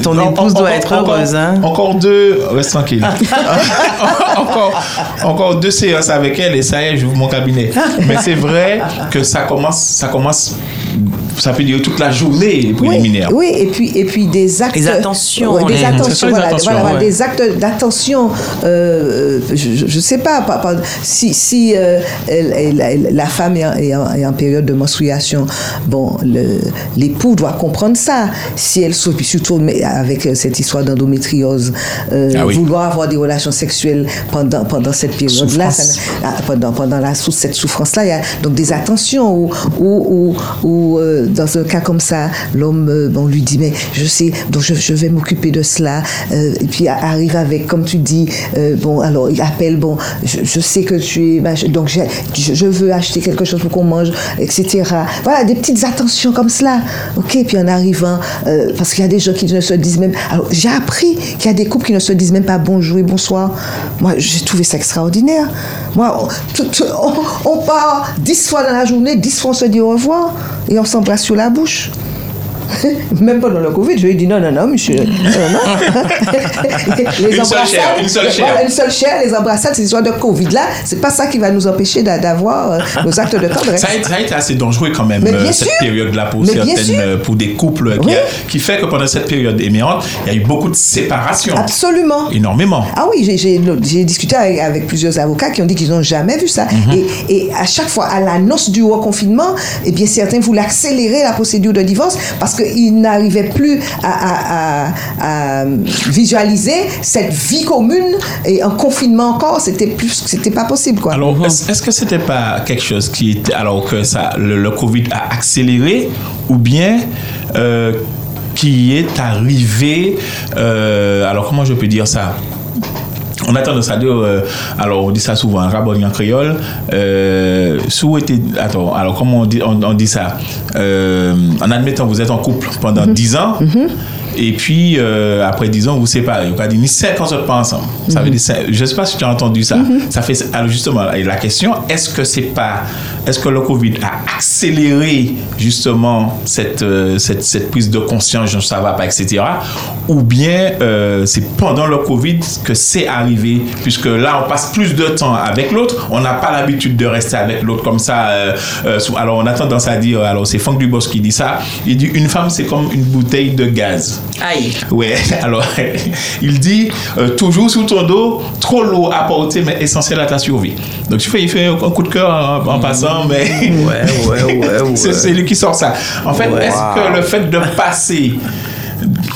Ton non, épouse doit être encore- heureuse, hein. Encore deux, reste tranquille. encore, encore deux séances avec elle et ça y est, j'ouvre mon cabinet. Mais c'est vrai que ça commence, ça commence, ça peut durer toute la journée préliminaire. Oui, et puis, et puis des actes. Les attentions, Ouais, des les- attentions, Ce sont les voilà, attentions, voilà, voilà, ouais. des actes d'attention. euh, je ne sais pas, pas- pas- si, si euh, elle- elle- elle- la femme est en, est en- est en période de menstruation, bon, l'époux doit comprendre ça. Si elle souffre, puis surtout mais avec euh, cette histoire d'endométriose, euh, Ah oui. vouloir avoir des relations sexuelles pendant, pendant cette période-là, ah, pendant, pendant la, sous cette souffrance-là, il y a donc des attentions où, dans un cas comme ça, l'homme, euh, lui dit, mais je sais, donc je, je vais m'occuper de cela. euh, et puis arrive avec, comme tu dis, euh, bon, alors il appelle, bon, je, je sais que tu es, mach- donc je, je veux acheter quelque chose pour qu'on mange, etc. Voilà, des petites attentions comme cela. OK, puis en arrivant, euh, parce qu'il y a des gens qui ne se disent même. Alors, j'ai appris qu'il y a des couples qui ne se disent même pas bonjour et bonsoir. Moi, j'ai trouvé ça extraordinaire. Moi, on, tout- on part dix fois dans la journée, dix fois on se dit au revoir et on s'embrasse sur la bouche. Même pendant le Covid, je lui ai dit non, non, non, monsieur. Non, non. les Une seule chair, une seule chair. Voilà, une seule chair, les embrassades, ces histoires de Covid-là, c'est pas ça qui va nous empêcher d'a- d'avoir euh, nos actes de tendresse. Ça a, été- ça a été assez dangereux quand même, euh, cette période-là pour certaines, euh, pour des couples, qui, a- qui fait que pendant cette période éméante, il y a eu beaucoup de séparations. Absolument. Énormément. Ah oui, j'ai- discuté avec, avec plusieurs avocats qui ont dit qu'ils n'ont jamais vu ça. Mhm. et, et à chaque fois, à l'annonce du reconfinement, eh bien, certains voulaient accélérer la procédure de divorce parce qu'ils n'arrivaient plus à, à- à- à visualiser cette vie commune et en confinement encore, c'était plus, c'était pas possible, quoi. Alors, est-ce est-ce que c'était pas quelque chose qui était, alors que ça, le, le Covid a accéléré, ou bien euh, qui est arrivé, euh, alors comment je peux dire ça? On a tendance à dire, euh, alors on dit ça souvent, en rabon en créole, euh, attends, alors comment on dit, on, on dit ça? Euh, En admettant que vous êtes en couple pendant 10 ans, et puis euh, après 10 ans, vous séparez. Vous dit ni 5 ans, vous pas ensemble. Ça veut dire, cinq- je ne sais pas si tu as entendu ça. Ça fait, alors justement, la question, est-ce que c'est pas, est-ce que le Covid a accéléré justement cette, euh, cette, cette prise de conscience, genre, ça va pas, etc. Ou bien euh, c'est pendant le Covid que c'est arrivé, puisque là, on passe plus de temps avec l'autre, on n'a pas l'habitude de rester avec l'autre comme ça. euh, alors, on a tendance à dire, alors c'est Franck Dubos qui dit ça, il dit une femme, c'est comme une bouteille de gaz. Aïe. Ouais, alors il dit toujours sous ton dos, trop lourd à porter, mais essentiel à ta survie. Donc tu fais, il fait un coup de cœur en, en passant, mais Ouais, ouais, ouais, ouais. c'est lui qui sort ça. En fait, est-ce que le fait de passer,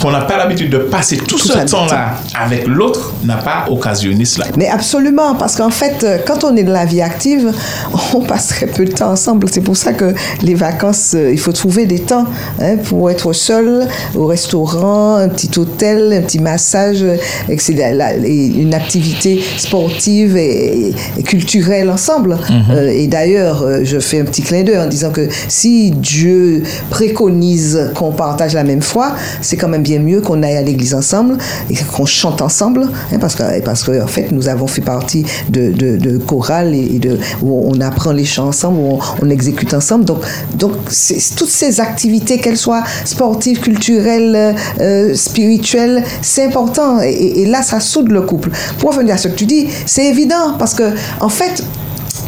qu'on n'a pas l'habitude de passer tout, Tout ce temps-là avec l'autre, n'a pas occasionné cela Mais absolument, parce qu'en fait, euh, quand on est dans la vie active, on passe très peu de temps ensemble. C'est pour ça que les vacances, euh, il faut trouver des temps hein, pour être seul, au restaurant, un petit hôtel, un petit massage, euh, et que c'est la- la- et une activité sportive et, et culturelle ensemble. Euh, et d'ailleurs, je fais un petit clin d'œil en disant que si Dieu préconise qu'on partage la même foi, c'est quand même bien mieux qu'on aille à l'église ensemble et qu'on chante ensemble, hein, parce que parce que en fait nous avons fait partie de, de, chorales et, de où on apprend les chants ensemble, où on, exécute ensemble. Donc donc toutes ces activités, qu'elles soient sportives, culturelles, euh, spirituelles, c'est important. Et- et là, ça soude le couple. Pour revenir à ce que tu dis, c'est évident parce que en fait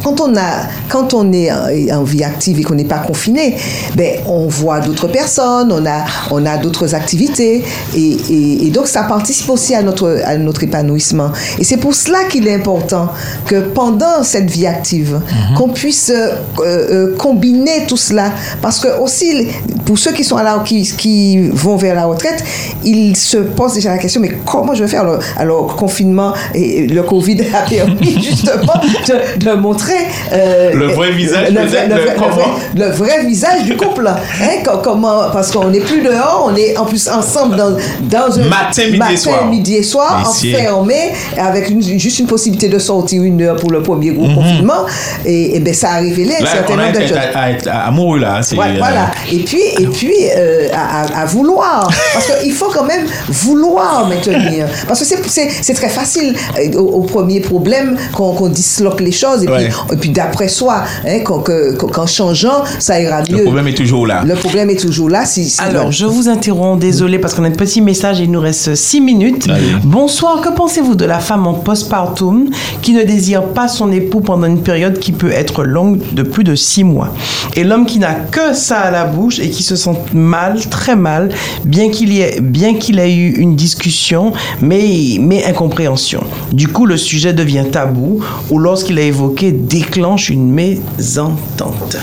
quand on, a, quand on est en, en vie active et qu'on n'est pas confiné, ben, on voit d'autres personnes, on a, on a d'autres activités et, et- et donc ça participe aussi à notre, à notre épanouissement. Et c'est pour cela qu'il est important que pendant cette vie active, qu'on puisse euh, euh, combiner tout cela. Parce que aussi, pour ceux qui sont à la, qui, qui vont vers la retraite, ils se posent déjà la question, mais comment je vais faire alors, alors confinement et le Covid a permis justement de, de montrer euh, Le vrai visage, le, peut-être, le vrai- le vrai- le vrai visage du couple. Hein, co- comment, parce qu'on n'est plus dehors, on est en plus ensemble dans, dans un Matin, midi et soir. midi et soir, enfermé, avec une- juste une possibilité de sortir une heure pour le premier gros confinement. Et, et ben ça a révélé un certain nombre de choses. à- être amoureux là. c'est, Ouais, euh, voilà. Et puis, et puis euh, à, à- vouloir. Parce qu'il faut quand même vouloir maintenir. Parce que c'est- très facile euh, au, au premier problème qu'on qu'on disloque les choses. Et Ouais. puis, et puis d'après soi, hein, qu'en que- qu'en changeant, ça ira mieux. Le problème est toujours là. Le problème est toujours là. Si, si- Alors, je vous interromps, désolé, parce qu'on a un petit message et il nous reste six minutes. Allez. Bonsoir, que pensez-vous de la femme en postpartum qui ne désire pas son époux pendant une période qui peut être longue de plus de six mois? Et l'homme qui n'a que ça à la bouche et qui se sent mal, très mal, bien qu'il y ait, bien qu'il ait eu une discussion, mais, mais incompréhension. Du coup, le sujet devient tabou ou lorsqu'il a évoqué déclenche une mésentente.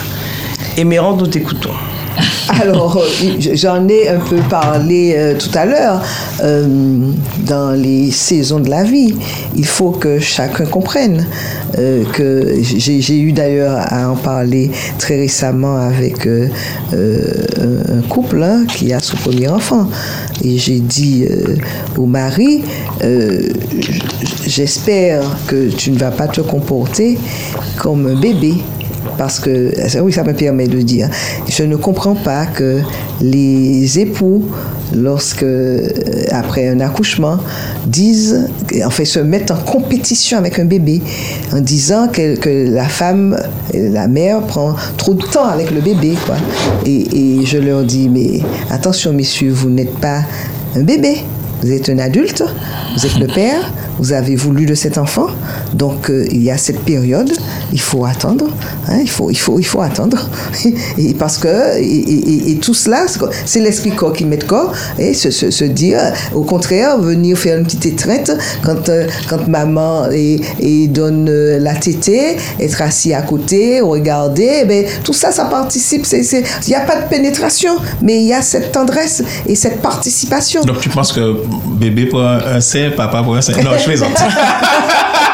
Émérante, nous t'écoutons. Alors, euh, j'en ai un peu parlé euh, tout à l'heure. euh, dans les saisons de la vie, il faut que chacun comprenne que j'ai eu d'ailleurs à en parler très récemment avec un couple hein, qui a son premier enfant. Et j'ai dit euh, au mari, euh, j'espère que tu ne vas pas te comporter comme un bébé. Parce que, oui, ça me permet de dire, je ne comprends pas que les époux, lorsque, euh, après un accouchement, disent, en fait, se mettent en compétition avec un bébé, en disant que, la femme, la mère, prend trop de temps avec le bébé, quoi. Et, et je leur dis, mais attention, messieurs, vous n'êtes pas un bébé. Vous êtes un adulte, vous êtes le père, vous avez voulu de cet enfant, donc euh, il y a cette période, il faut attendre, hein, il, faut, il, faut, il faut attendre. Et parce que, et, et- et tout cela, c'est l'esprit corps qui met corps, et se, se, se dire, au contraire, venir faire une petite étreinte quand, euh, quand maman et, et donne euh, la tétée, être assis à côté, regarder, eh ben, tout ça, ça participe. Il n'y a pas de pénétration, mais il y a cette tendresse et cette participation. Donc tu penses que bébé pour un, un sein, papa pour un sein? Non, je plaisante.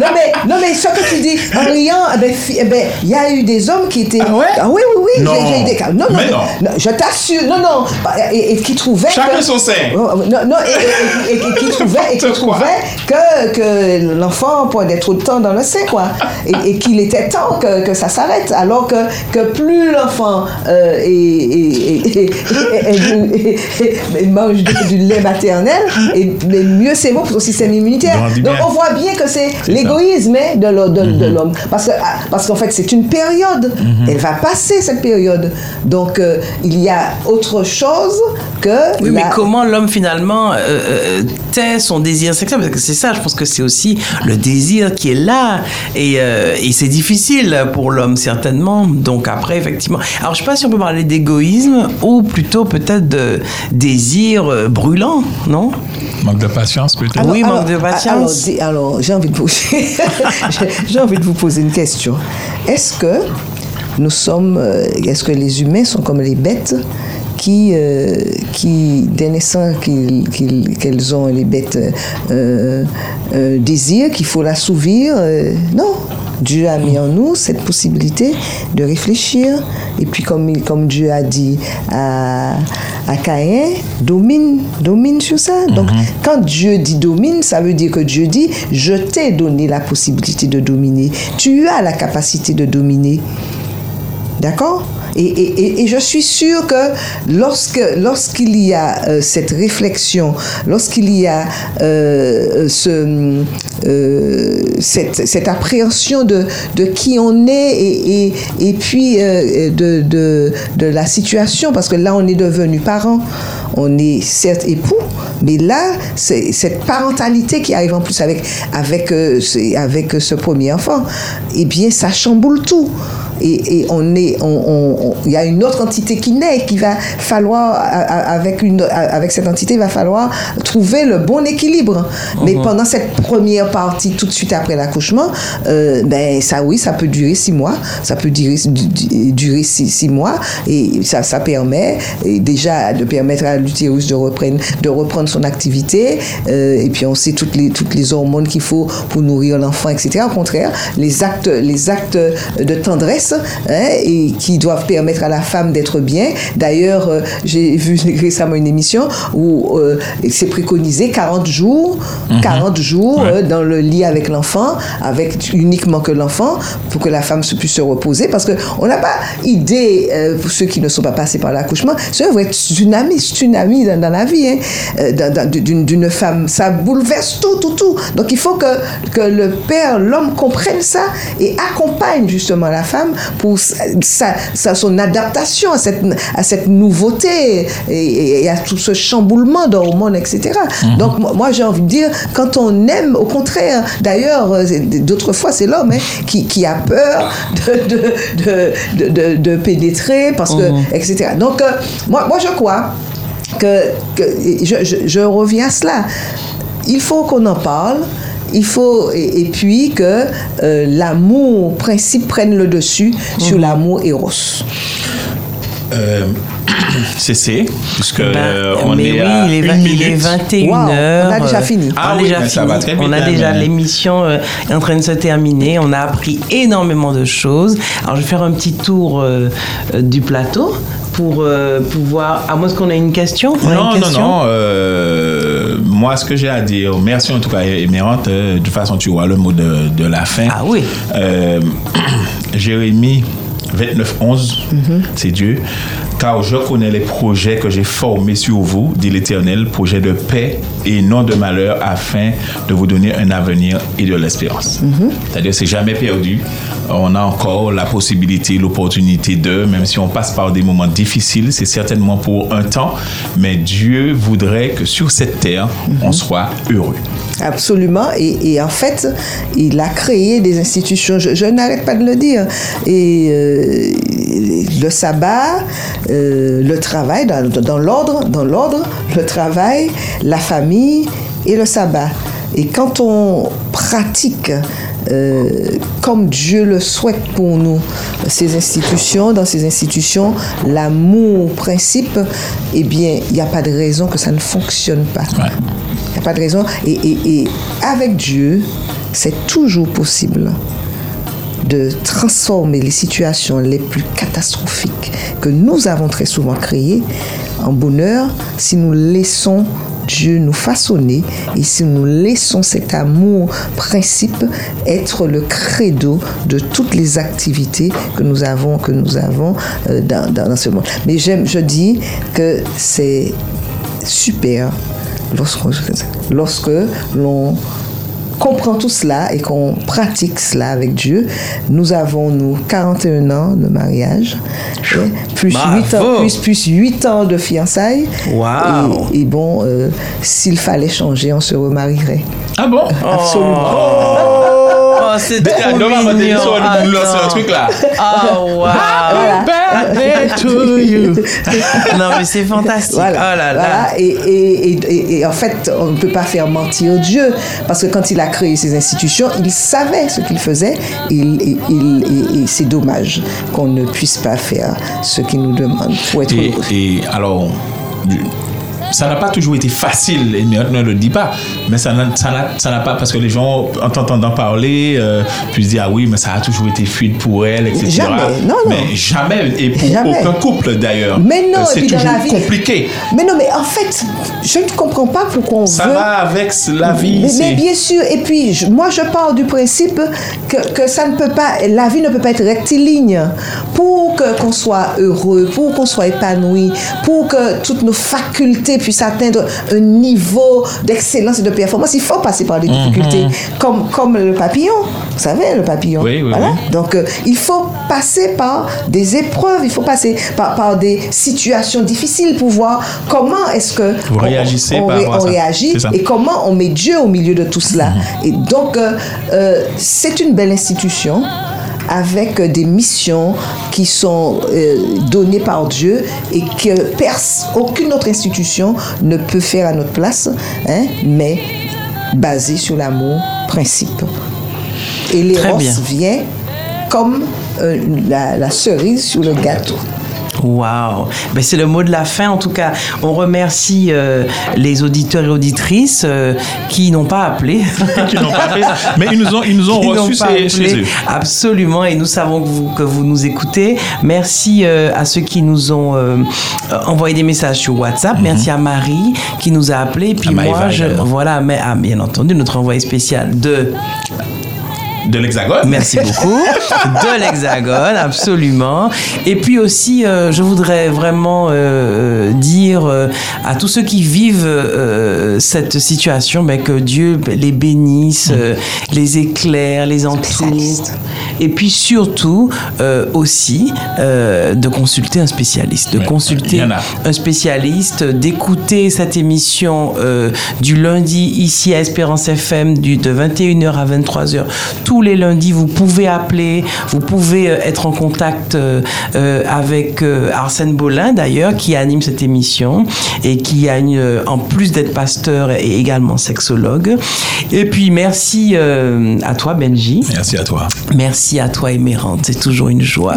non, mais, non, mais ce que tu dis, en riant, eh ben, fi- eh ben, il y a eu des hommes qui étaient. Ah ouais? Oui, oui, oui. Non. j'ai- j'ai eu des cas. Non, non, Mais mais- non. non, je t'assure. Non, non. Bah, Et, et qui trouvaient. Chacun que- son sein. Oh, Non, non, et, et- et- et qui trouvait, et qui N'importe quoi. trouvait que, que l'enfant prenait trop de temps dans le sein, quoi. Et, et qu'il était temps que, que ça s'arrête. Alors que, que plus l'enfant euh, est- est- est- est- est- est- est- mange du, du lait maternel, et mais mieux c'est bon pour son système immunitaire. Grandit Donc bien. on voit bien que C'est l'égoïsme hein, de Mhm. l'homme. Parce ah, parce qu'en fait, c'est une période. Elle va passer, cette période. Donc, euh, il y a autre chose que... Oui, mais comment l'homme finalement euh, euh, tait son désir sexuel? Parce que c'est ça, je pense que c'est aussi le désir qui est là. Et, euh, et c'est difficile pour l'homme, certainement. Donc après, effectivement. Alors je sais pas si on peut parler d'égoïsme ou plutôt peut-être de désir brûlant, non? Manque de patience, peut-être. Alors- oui, alors- manque de Alors, patience. dis- alors, j'ai envie de poser, j'ai- envie de vous poser une question. Est-ce que nous sommes, euh, est-ce que les humains sont comme les bêtes qui, euh, qui qu'ils- qu'elles ont les bêtes euh, euh, désir qu'il faut l'assouvir euh, Non. Dieu a mis en nous cette possibilité de réfléchir. Et puis, comme, il- comme Dieu a dit à, à Caïn, domine, domine sur ça. Donc, quand Dieu dit domine, ça veut dire que Dieu dit, je t'ai donné la possibilité de dominer. Tu as la capacité de dominer. D'accord? Et, je suis sûre que lorsque, lorsqu'il y a euh, cette réflexion, lorsqu'il y a euh, ce, euh, cette, appréhension de, de qui on est et, et, puis de, de, la situation, parce que là on est devenu parents, on est certes époux, mais là cette parentalité qui arrive en plus avec, avec, avec ce premier enfant, eh bien ça chamboule tout. Et, et on est, on, on- on- il y a une autre entité qui naît, qui va falloir, avec, une, avec cette entité, il va falloir trouver le bon équilibre. Mais Mhm. pendant cette première partie, tout de suite après l'accouchement, euh, ben ça oui, ça peut durer six mois, ça peut durer, du- du- durer six, six mois, et ça, ça permet et déjà de permettre à l'utérus de reprendre, de reprendre son activité, euh, et puis on sait toutes les, toutes les hormones qu'il faut pour nourrir l'enfant, etc. Au contraire, les actes, les actes de tendresse hein, et qui doivent permettre à la femme d'être bien. D'ailleurs, euh, j'ai vu récemment une émission où euh, c'est préconisé 40 jours, Mhm. 40 jours euh, dans le lit avec l'enfant, avec uniquement que l'enfant, pour que la femme se puisse se reposer, parce que on n'a pas idée, euh, pour ceux qui ne sont pas passés par l'accouchement, c'est un vrai tsunami, tsunami dans, dans la vie hein, euh, d'une femme. Ça bouleverse tout, tout, tout. Donc il faut que, que le père, l'homme comprenne ça et accompagne justement la femme pour sa, son adaptation à cette, à cette nouveauté et, et à tout ce chamboulement d'hormones, etc. Donc moi- j'ai envie de dire, quand on aime, au contraire, d'ailleurs, d'autres fois c'est l'homme hein, qui, qui a peur de, de, de, de, de- de pénétrer, parce que, Mhm. etc. Donc euh, moi, moi je crois que, que je, je- je reviens à cela. Il faut qu'on en parle. Il faut et, et puis que euh, l'amour principe prenne le dessus sur l'amour éros. Euh, CC, puisque Ben, euh, on mais est oui, à il est, une il est minute. 21 Wow, heures. on a déjà euh, fini. on Ah a oui, déjà ça fini. va très vite, on a déjà mais- l'émission euh, est en train de se terminer. On a appris énormément de choses. Alors je vais faire un petit tour euh, euh, du plateau pour euh, pouvoir. À moins qu'on ait une question. On a Non, une non, question non moi, ce que j'ai à dire, merci en tout cas, Émirante, euh, de toute façon, tu vois le mot de, de la fin. Ah oui. Euh, Jérémy 2911, mm -hmm. c'est Dieu. Car je connais les projets que j'ai formés sur vous, dit l'Éternel, projets de paix et non de malheur, afin de vous donner un avenir et de l'espérance. Mhm. C'est-à-dire, c'est jamais perdu. On a encore la possibilité, l'opportunité de, même si on passe par des moments difficiles, c'est certainement pour un temps, mais Dieu voudrait que sur cette terre, on mhm. soit heureux. Absolument. Et, en fait, il a créé des institutions, je, n'arrête pas de le dire. Et euh, le sabbat, euh, le travail, dans, l'ordre, dans l'ordre, le travail, la famille et le sabbat. Et quand on pratique euh, comme Dieu le souhaite pour nous, ces institutions, dans ces institutions, l'amour principe, eh bien, il n'y a pas de raison que ça ne fonctionne pas. Pas de raison. Et, avec Dieu, c'est toujours possible de transformer les situations les plus catastrophiques que nous avons très souvent créées en bonheur si nous laissons Dieu nous façonner et si nous laissons cet amour principe être le credo de toutes les activités que nous avons que nous avons euh, dans, dans- dans ce monde. Mais je dis que c'est super lorsque, lorsque l'on comprend tout cela et qu'on pratique cela avec Dieu. Nous avons, nous, 41 ans de mariage, plus, Bravo. 8 ans, plus, plus 8 ans de fiançailles. Wow. Et, et bon, euh, s'il fallait changer, on se remarierait. Ah bon? Absolument. Oh, c'est Mais, trop mignon. sur le boulot, Attends. c'est un truc là. Oh, wow. Voilà. Birthday to you. non, mais c'est fantastique. Voilà, oh là là. voilà. Et, et, et, et- et en fait, on ne peut pas faire mentir Dieu, parce que quand il a créé ces institutions, il savait ce qu'il faisait, et, il- il- et- et c'est dommage qu'on ne puisse pas faire ce qu'il nous demande pour être et alors, ça n'a pas toujours été facile, et ne le dit pas, mais ça n'a ça ça pas, parce que les gens, en t'entendant parler, euh, puissent dire, ah oui, mais ça a toujours été fluide pour elle, etc. Jamais, non, non. Mais jamais, et pour Jamais. aucun couple d'ailleurs. Mais non, Euh, c'est dans toujours la vie- compliqué. Mais non, mais en fait, je ne comprends pas pourquoi on Ça veut... va avec la vie. Mais, mais bien sûr, et puis moi je pars du principe que, que ça ne peut pas, la vie ne peut pas être rectiligne. Pour qu'on soit heureux, pour qu'on soit épanoui, pour que toutes nos facultés puissent atteindre un niveau d'excellence et de performance, il faut passer par des difficultés, comme, comme le papillon. Vous savez, le papillon. Oui, oui, Voilà. oui. Donc euh, il faut passer par des épreuves, il faut passer par, par des situations difficiles pour voir comment est-ce que Vous on- réagissez par réagit et comment on met Dieu au milieu de tout cela. Mhm. Et donc, euh, euh, c'est une belle institution avec des missions qui sont euh, données par Dieu et que aucune autre institution ne peut faire à notre place, hein, mais basée sur l'amour principe. Et l'éros vient comme euh, la, la cerise sur le gâteau. Waouh ben, C'est le mot de la fin. En tout cas, on remercie euh, les auditeurs et auditrices euh, qui n'ont pas appelé. Qui n'ont pas appelé. Mais ils nous ont- ils nous ont reçus chez- chez eux. Absolument. Et nous savons que vous, que vous nous écoutez. Merci euh, à ceux qui nous ont envoyé des messages sur WhatsApp. Merci à Marie qui nous a appelé. Et puis Mhm. À moi, je, voilà, mais ah, bien entendu, notre envoyé spécial de de l'Hexagone. Merci beaucoup. De l'Hexagone, absolument. Et puis aussi, euh, je voudrais vraiment euh, dire euh, à tous ceux qui vivent euh, cette situation, ben, que Dieu les bénisse, euh, les éclaire, les entoure. Et puis surtout euh, aussi euh, de consulter un spécialiste, de consulter un spécialiste, d'écouter cette émission euh, du lundi ici à Espérance FM du, de 21h à 23h. Tous les lundis, vous pouvez appeler, vous pouvez euh, être en contact euh, euh, avec euh, Arsène Bolin d'ailleurs qui anime cette émission et qui a une, en plus d'être pasteur et également sexologue. Et puis merci euh, à toi Benji. Merci à toi. Merci à toi Émérante, c'est toujours une joie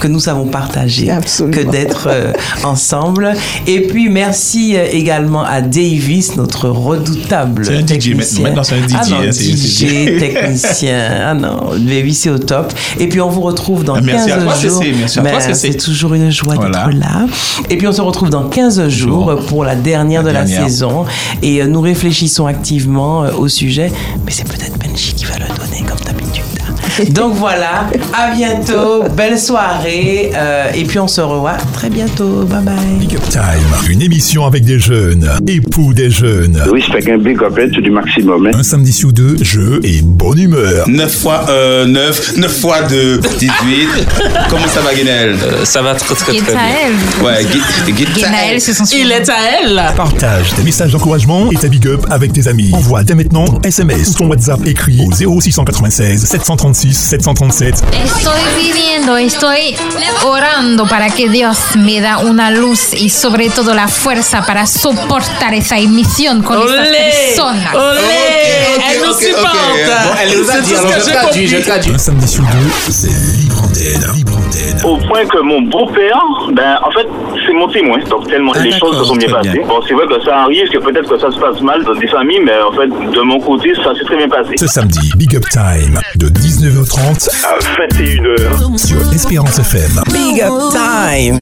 que nous avons partagée, que d'être euh, ensemble. Et puis merci également à Davis, notre redoutable C'est un DJ technicien. maintenant, c'est un DJ, Ah non, hein, DJ, technicien. Ah non, Davis c'est au top. Et puis on vous retrouve dans merci 15 à toi, jours. Merci à toi, Cécile. C'est toujours une joie Voilà. d'être là. Et puis on se retrouve dans 15 jours pour la dernière La de la saison. Et euh, nous réfléchissons activement euh, au sujet. Mais c'est peut-être Benji qui va le donner comme d'habitude. Donc voilà, à bientôt, belle soirée, euh, et puis on se revoit très bientôt. Bye bye. Big Up Time, une émission avec des jeunes, époux des jeunes. Oui, c'est un big up du maximum. hein. Un samedi sur deux, jeu et bonne humeur. 9 fois euh, 9, 9 fois 2, 18. Comment ça va, Guénel Ça va très très très bien. Ouais, Gu- Gu- Guénaël, c'est son Il est à elle. Partage tes messages d'encouragement et ta big up avec tes amis. Envoie dès maintenant ton SMS ou ton WhatsApp écrit au 0696 736 737. Estoy pidiendo, estoy orando para que Dios me da una luz y sobre todo la fuerza para soportar esa emisión con estas Olé, personas. olé, elle nous supporte. C'est tout ce que j'ai compris. Un samedi sur deux, c'est libre antenne. Libre antenne. Au point que mon beau-père, ben, en fait, c'est mon témoin. Donc, tellement Ah, les choses se sont bien passées. Bon, c'est vrai que ça arrive, que peut-être que ça se passe mal dans des familles, mais en fait, de mon côté, ça s'est très bien passé. Ce samedi, Big Up Time de 19h30 à 21h sur Espérance FM. Big Up Time.